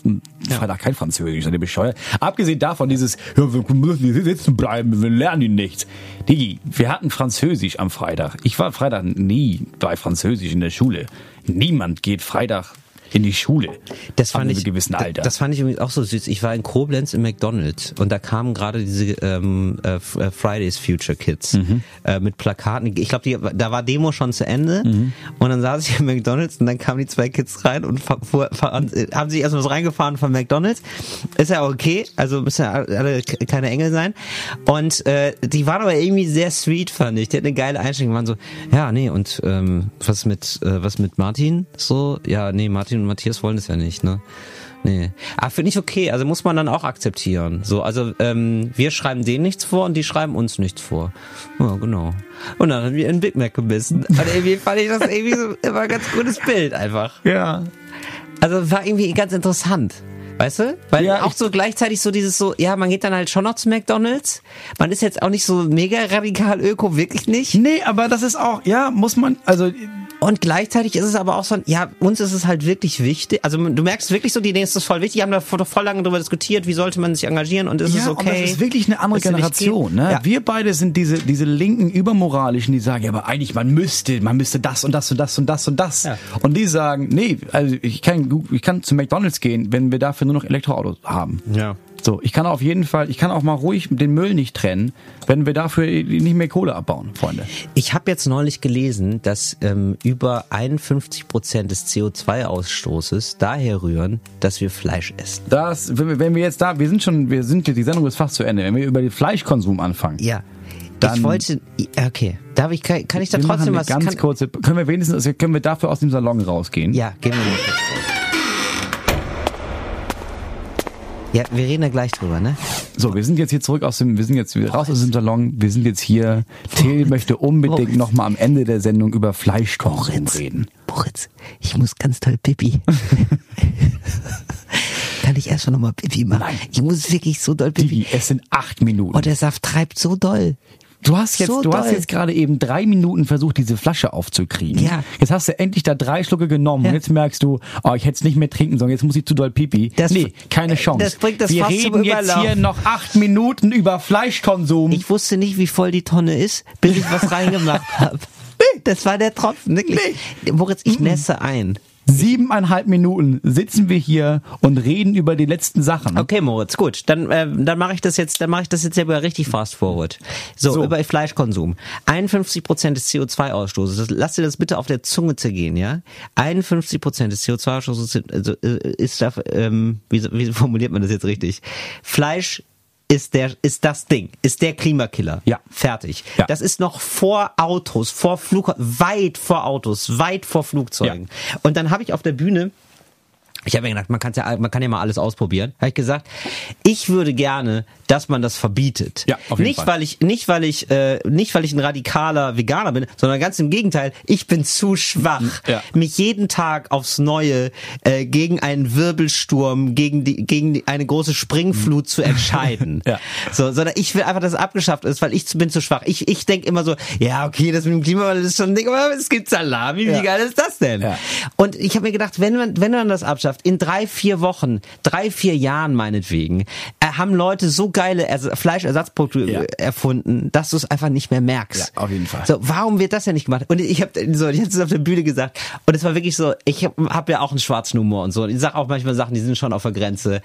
Freitag kein Französisch, seid ihr bescheuert. Abgesehen davon dieses, ja, wir müssen hier sitzen bleiben, wir lernen die nichts. Digi, wir hatten Französisch am Freitag. Ich war Freitag nie bei Französisch in der Schule. Niemand geht Freitag in die Schule. Das fand ich, gewissen Alter. das fand ich übrigens auch so süß. Ich war in Koblenz im McDonald's und da kamen gerade diese ähm, äh, äh, Fridays Future Kids Mhm. äh, mit Plakaten. Ich glaube, da war Demo schon zu Ende Mhm. und dann saß ich im McDonald's und dann kamen die zwei Kids rein und fuhr, äh, haben sich erstmal was reingefahren von McDonald's. Ist ja okay, also müssen ja alle keine Engel sein. Und äh, die waren aber irgendwie sehr sweet, fand ich. Die hatten eine geile Einstellung. Die waren so, ja, nee, und ähm, was mit äh, was mit Martin? So, ja, nee, Martin und Matthias wollen das ja nicht, ne? Nee. Aber finde ich okay, also muss man dann auch akzeptieren. So, also ähm, wir schreiben denen nichts vor und die schreiben uns nichts vor. Ja, genau. Und dann haben wir einen Big Mac gebissen. Und irgendwie fand ich das irgendwie so immer ein ganz gutes Bild einfach. ja. Also war irgendwie ganz interessant. Weißt du? Weil Ja, auch so gleichzeitig so dieses so, ja, man geht dann halt schon noch zu McDonalds. Man ist jetzt auch nicht so mega radikal öko, wirklich nicht. Nee, aber das ist auch, ja, muss man, also Und gleichzeitig ist es aber auch so, ja, uns ist es halt wirklich wichtig. Also du merkst wirklich so, die denen ist das voll wichtig. Die haben da vor- voll lange darüber diskutiert, wie sollte man sich engagieren und ist es okay. Und das ist wirklich eine andere Generation. Ne? Ja. Wir beide sind diese, diese linken Übermoralischen, die sagen, ja, aber eigentlich, man müsste, man müsste das und das und das und das und das. Ja. Und die sagen, nee, also ich kann, ich kann zu McDonalds gehen, wenn wir dafür nur noch Elektroautos haben. Ja. So, ich kann auf jeden Fall, ich kann auch mal ruhig den Müll nicht trennen, wenn wir dafür nicht mehr Kohle abbauen, Freunde. Ich habe jetzt neulich gelesen, dass ähm, über 51 Prozent des CO2-Ausstoßes daher rühren, dass wir Fleisch essen. Das, wenn wir, wenn wir jetzt da, wir sind schon, wir sind, die Sendung ist fast zu Ende, wenn wir über den Fleischkonsum anfangen. Ja. Dann- ich wollte, okay, darf ich, kann, kann ich da trotzdem was? ganz kann, kurze, können wir wenigstens, also können wir dafür aus dem Salon rausgehen? Ja, gehen wir mal kurz raus. Ja, wir reden da gleich drüber, ne? So, wir sind jetzt hier zurück aus dem, wir sind jetzt raus aus dem Salon, wir sind jetzt hier. Till möchte unbedingt nochmal am Ende der Sendung über Fleischkonsum reden. Moritz, ich muss ganz toll pipi. kann ich erst noch mal Pipi machen? Nein. Ich muss wirklich so doll Pipi. Digi, es sind acht Minuten. Oh, der Saft treibt so doll. Du hast jetzt, So du hast doll. jetzt gerade eben drei Minuten versucht, diese Flasche aufzukriegen. Ja. Jetzt hast du endlich da drei Schlucke genommen Ja. und jetzt merkst du, oh, ich hätte es nicht mehr trinken sollen, jetzt muss ich zu doll pipi. Das- nee, keine äh, Chance. das bringt das Wir Fass reden jetzt hier noch acht Minuten über Fleischkonsum. Ich wusste nicht, wie voll die Tonne ist, bis ich was reingemacht habe. Das war der Tropfen, wirklich. Moritz, ich nässe ein. Siebeneinhalb Minuten sitzen wir hier und reden über die letzten Sachen. Okay, Moritz, gut. Dann, äh, dann mache ich das jetzt, dann mache ich das jetzt aber richtig fast forward. So, So. über Fleischkonsum. 51 Prozent des CO2-Ausstoßes. Das, lass dir das bitte auf der Zunge zergehen, ja? 51 Prozent des CO2-Ausstoßes sind, also, äh, ist da, ähm, wie, wie formuliert man das jetzt richtig? Fleisch ist der, ist das Ding, ist der Klimakiller. Ja. Fertig. Ja. Das ist noch vor Autos, vor Flug, weit vor Autos, weit vor Flugzeugen. Und dann habe ich auf der Bühne ich habe mir gedacht, man, kann's ja, man kann ja mal alles ausprobieren. Habe ich gesagt, ich würde gerne, dass man das verbietet. Ja, auf jeden nicht Fall. weil ich, nicht weil ich, äh, nicht weil ich ein radikaler Veganer bin, sondern ganz im Gegenteil. Ich bin zu schwach, Ja. mich jeden Tag aufs Neue äh, gegen einen Wirbelsturm, gegen die, gegen die, eine große Springflut zu entscheiden. Ja. So, sondern ich will einfach, dass es abgeschafft ist, weil ich bin zu schwach. Ich, ich denke immer so, ja okay, das mit dem Klimawandel ist schon ein Ding, aber es gibt Salami. Wie Ja. geil ist das denn? Ja. Und ich habe mir gedacht, wenn man, wenn man das abschafft, in drei, vier Wochen, drei, vier Jahren meinetwegen, äh, haben Leute so geile Ers Fleischersatzprodukte Ja. erfunden, dass du es einfach nicht mehr merkst. Ja, auf jeden Fall. So, warum wird das ja nicht gemacht? Und ich habe so, ich habe es auf der Bühne gesagt und es war wirklich so, ich habe hab ja auch einen schwarzen Humor und so. Und ich sage auch manchmal Sachen, die sind schon auf der Grenze.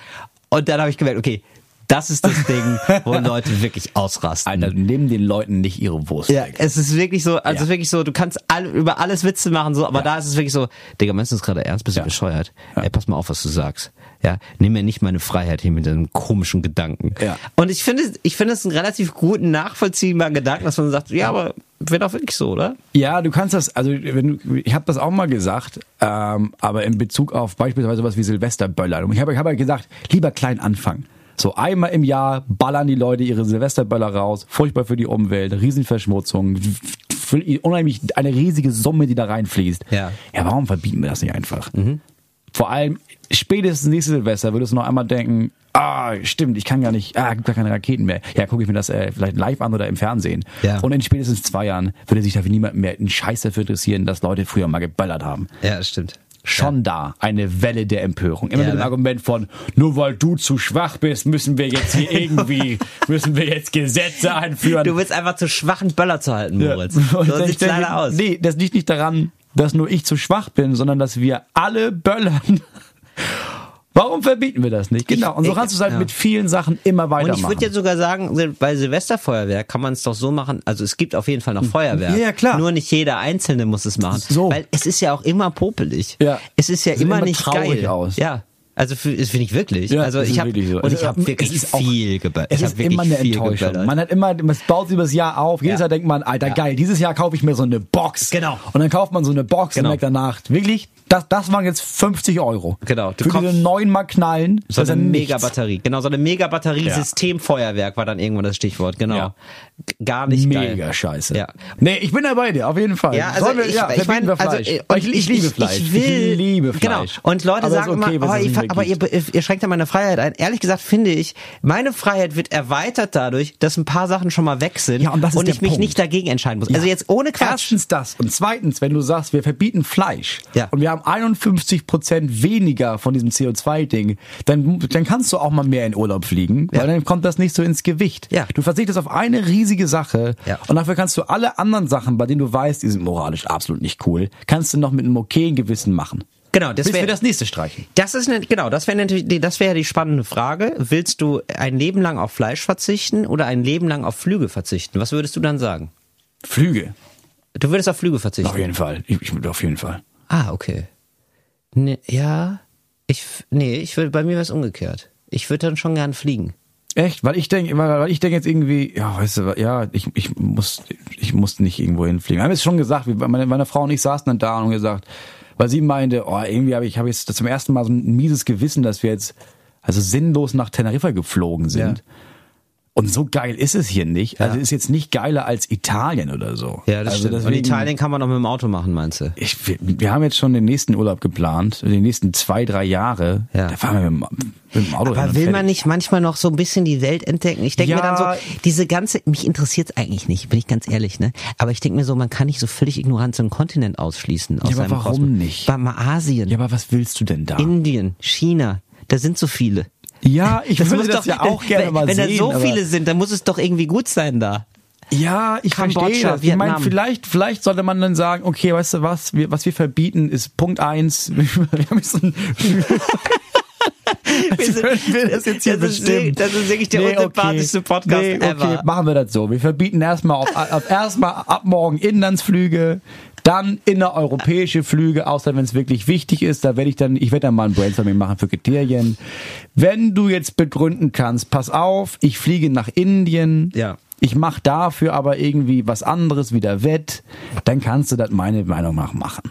Und dann habe ich gemerkt, okay, das ist das Ding, wo Leute wirklich ausrasten. Alter, nimm den Leuten nicht ihre Wurst Ja, weg. es ist wirklich so, also Ja. es ist wirklich so, du kannst all, über alles Witze machen, so, aber Ja. da ist es wirklich so, Digga, meinst du das gerade ernst? Bist du Ja. bescheuert? Ja. Ey, pass mal auf, was du sagst. Ja, nimm mir nicht meine Freiheit hier mit deinem komischen Gedanken. Ja. Und ich finde, ich finde es einen relativ guten, nachvollziehbaren Gedanken, dass man sagt, ja, aber wird auch wirklich so, oder? Ja, du kannst das, also wenn du, ich habe das auch mal gesagt, ähm, aber in Bezug auf beispielsweise was wie Silvesterböller. Ich habe ich hab halt gesagt, lieber klein anfangen. So einmal im Jahr ballern die Leute ihre Silvesterböller raus, furchtbar für die Umwelt, Riesenverschmutzung, unheimlich eine riesige Summe, die da reinfließt. Ja. Ja, warum verbieten wir das nicht einfach? Vor allem spätestens nächstes Silvester würdest du noch einmal denken, ah, stimmt, ich kann gar nicht, ah, gibt gar keine Raketen mehr. Ja, gucke ich mir das äh, vielleicht live an oder im Fernsehen. Ja. Und in spätestens zwei Jahren würde sich dafür niemand mehr einen Scheiß dafür interessieren, dass Leute früher mal geböllert haben. Ja, das stimmt. Schon da eine Welle der Empörung. Immer Ja, mit dem ne? Argument von, nur weil du zu schwach bist, müssen wir jetzt hier irgendwie, müssen wir jetzt Gesetze einführen. Du willst einfach zu schwachen Böller zu halten, Moritz. Und So sieht's leider aus. Nee, das liegt nicht daran, dass nur ich zu schwach bin, sondern dass wir alle böllern. Warum verbieten wir das nicht? Genau. Und so kannst du es halt ja. mit vielen Sachen immer Und weitermachen. ich würde jetzt sogar sagen, bei Silvesterfeuerwerk kann man es doch so machen, also es gibt auf jeden Fall noch Feuerwerk. Ja, ja, klar. Nur nicht jeder Einzelne muss es machen. So. Weil es ist ja auch immer popelig. Ja. Es ist ja Sieht immer, immer nicht traurig geil. aus. Ja. Also für, das finde ich wirklich. Ja, also das ich habe so. und ich Es- habe es wirklich ist auch- viel geböllert. Es Ich ist immer eine Enttäuschung. Man hat immer, es baut sich übers Jahr auf. Jedes Ja. Jahr denkt man, Alter, Ja. geil, dieses Jahr kaufe ich mir so eine Box. Genau. Und dann kauft man so eine Box Genau. und merkt danach, wirklich, das, das waren jetzt 50 Euro. Genau. Du Für diese neunmal knallen. so das eine. Mega-Batterie. Genau, so eine Mega-Batterie-Systemfeuerwerk war dann irgendwann das Stichwort. Genau. Gar nicht geil. Mega scheiße. Ja. Nee, ich bin da bei dir, auf jeden Fall. Ja, also Sollen wir, ich, ja, ich meine, also Fleisch. äh, ich, ich, liebe Fleisch. Ich, will, ich liebe Genau. Fleisch. Und Leute Aber sagen okay, immer, oh, es mehr aber ihr, ihr schränkt ja meine Freiheit ein. Ehrlich gesagt finde ich, meine Freiheit wird erweitert dadurch, dass ein paar Sachen schon mal weg sind Ja, und das ist und ich mich Punkt. nicht dagegen entscheiden muss. Ja. Also jetzt ohne Quatsch. Erstens das. Und zweitens, wenn du sagst, wir verbieten Fleisch Ja. und wir haben 51 Prozent weniger von diesem CO2-Ding, dann, dann kannst du auch mal mehr in Urlaub fliegen, weil Ja. dann kommt das nicht so ins Gewicht. Ja. Du verzichtest auf eine riesige Sache Ja. und dafür kannst du alle anderen Sachen, bei denen du weißt, die sind moralisch absolut nicht cool, kannst du noch mit einem okayen Gewissen machen. Genau, das Bis wär- wir das nächste streichen. Das ist eine, genau, das wäre natürlich, die- das wäre die spannende Frage. Willst du ein Leben lang auf Fleisch verzichten oder ein Leben lang auf Flüge verzichten? Was würdest du dann sagen? Flüge. Du würdest auf Flüge verzichten. Auf jeden Fall. Ich, ich, auf jeden Fall. Ah, okay. Ne, ja, ich, nee, ich würde, bei mir wäre es umgekehrt. Ich würde dann schon gern fliegen. Echt? Weil ich denke, weil, weil ich denke jetzt irgendwie, ja, weißt du, ja, ich, ich muss, ich muss nicht irgendwo hinfliegen. Wir haben es schon gesagt, meine, meine Frau und ich saßen dann da und gesagt, weil sie meinte, oh, irgendwie habe ich, habe jetzt zum ersten Mal so ein mieses Gewissen, dass wir jetzt also sinnlos nach Teneriffa geflogen sind. Und so geil ist es hier nicht. Also Ja. ist jetzt nicht geiler als Italien oder so. Ja, das also stimmt. Und Italien kann man auch mit dem Auto machen, meinst du? Ich, wir, wir haben jetzt schon den nächsten Urlaub geplant, die nächsten zwei, drei Jahre. Ja. Da fahren wir mit, dem- mit dem Auto Aber will fertig. man nicht manchmal noch so ein bisschen die Welt entdecken? Ich denke mir Ja. dann so, diese ganze, mich interessiert eigentlich nicht, bin ich ganz ehrlich, ne? Aber ich denke mir so, man kann nicht so völlig ignorant so einen Kontinent ausschließen. Aus Ja, aber warum Kosmos. nicht? Mal Asien, Ja, aber was willst du denn da? Indien, China, da sind so viele. Ja, ich würde muss das ja auch wenn, gerne mal Wenn sehen. da so viele sind, dann muss es doch irgendwie gut sein da. Ja, ich Kambodscha, verstehe das. Ich meine, vielleicht, vielleicht sollte man dann sagen, okay, weißt du was, wir, was wir verbieten ist Punkt eins. wir müssen, Würden wir das jetzt hier das ist bestimmen. wirklich- das ist wirklich der unsympathischste Podcast nee, okay, ever. machen wir das so. Wir verbieten erstmal auf, auf erstmal ab morgen Inlandsflüge, dann innereuropäische Flüge, außer wenn es wirklich wichtig ist. Da werde ich dann, ich werde dann mal ein Brainstorming machen für Kriterien. Wenn du jetzt begründen kannst, pass auf, ich fliege nach Indien. Ja. Ich mache dafür aber irgendwie was anderes wieder wett, dann kannst du das meine Meinung nach machen.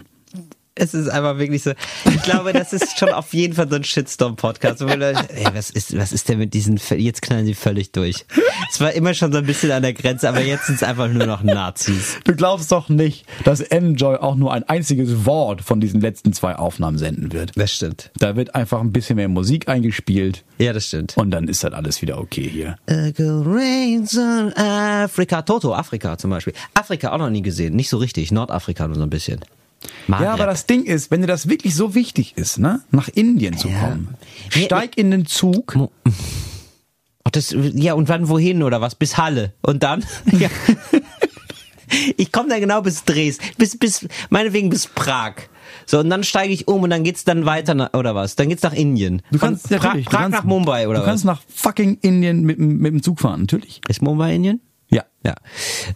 Es ist einfach wirklich so. Ich glaube, das ist schon auf jeden Fall so ein Shitstorm-Podcast. Ey, was ist, was ist denn mit diesen, jetzt knallen sie völlig durch. Es war immer schon so ein bisschen an der Grenze, aber jetzt sind es einfach nur noch Nazis. Du glaubst doch nicht, dass Enjoy auch nur ein einziges Wort von diesen letzten zwei Aufnahmen senden wird. Das stimmt. Da wird einfach ein bisschen mehr Musik eingespielt Ja, das stimmt. und dann ist das alles wieder okay hier. Rains on Africa. Toto, Afrika zum Beispiel. Afrika auch noch nie gesehen. Nicht so richtig. Nordafrika nur so ein bisschen. Maghreb. Ja, aber das Ding ist, wenn dir das wirklich so wichtig ist, ne, nach Indien zu Ja. kommen, steig in den Zug. Ach, das, ja, und wann wohin oder was? Bis Halle. Und dann? ja. Ich komme dann genau bis Dresden, bis, bis, meinetwegen bis Prag. So, und dann steige ich um und dann geht's dann weiter, nach, oder was? Dann geht's nach Indien. Du kannst Von Prag, du Prag kannst, nach Mumbai, oder Du was? kannst nach fucking Indien mit, dem- mit dem Zug fahren, natürlich. Ist Mumbai Indien? Ja. Ja.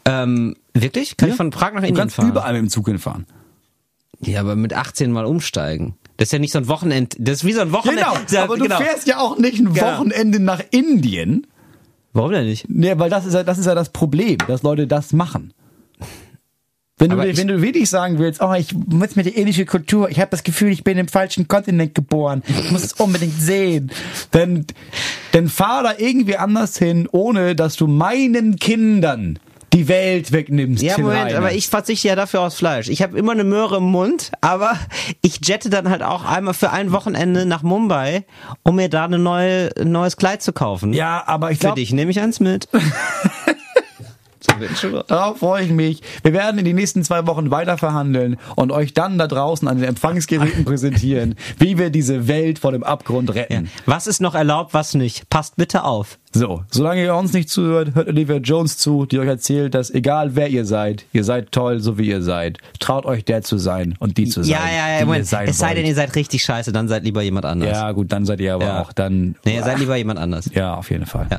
Ähm, wirklich? Kann Ja. ich von Prag nach Du Indien kannst fahren? überall mit dem Zug hinfahren. Ja, aber mit 18 Mal umsteigen. Das ist ja nicht so ein Wochenend, das ist wie so ein Wochenende. Genau, Ja, aber du genau. fährst ja auch nicht ein Genau. Wochenende nach Indien. Warum denn nicht? Nee, weil das ist ja, das ist ja das Problem, dass Leute das machen. Wenn du, Aber wenn du wirklich sagen willst, oh, ich muss mir die indische Kultur, ich habe das Gefühl, ich bin im falschen Kontinent geboren, ich muss es unbedingt sehen, dann, dann fahr da irgendwie anders hin, ohne dass du meinen Kindern die Welt wegnimmst. Ja, Moment, Reiners. aber ich verzichte ja dafür aufs Fleisch. Ich habe immer eine Möhre im Mund, aber ich jette dann halt auch einmal für ein Wochenende nach Mumbai, um mir da eine neue, ein neues Kleid zu kaufen. Ja, aber ich Für glaube, dich nehme ich eins mit. Darauf freue ich mich. Wir werden in den nächsten zwei Wochen weiter verhandeln und euch dann da draußen an den Empfangsgeräten präsentieren, wie wir diese Welt vor dem Abgrund retten. Was ist noch erlaubt, was nicht? Passt bitte auf. So, solange ihr uns nicht zuhört, hört Olivia Jones zu, die euch erzählt, dass egal wer ihr seid, ihr seid toll, so wie ihr seid. Traut euch der zu sein und die zu sein. ja, ja, ja, Moment. ihr sein Es sei denn, wollt. ihr seid richtig scheiße, dann seid lieber jemand anders. Ja, gut, dann seid ihr aber Ja. auch dann. Nee, ihr seid lieber jemand anders. Ja, auf jeden Fall. Ja.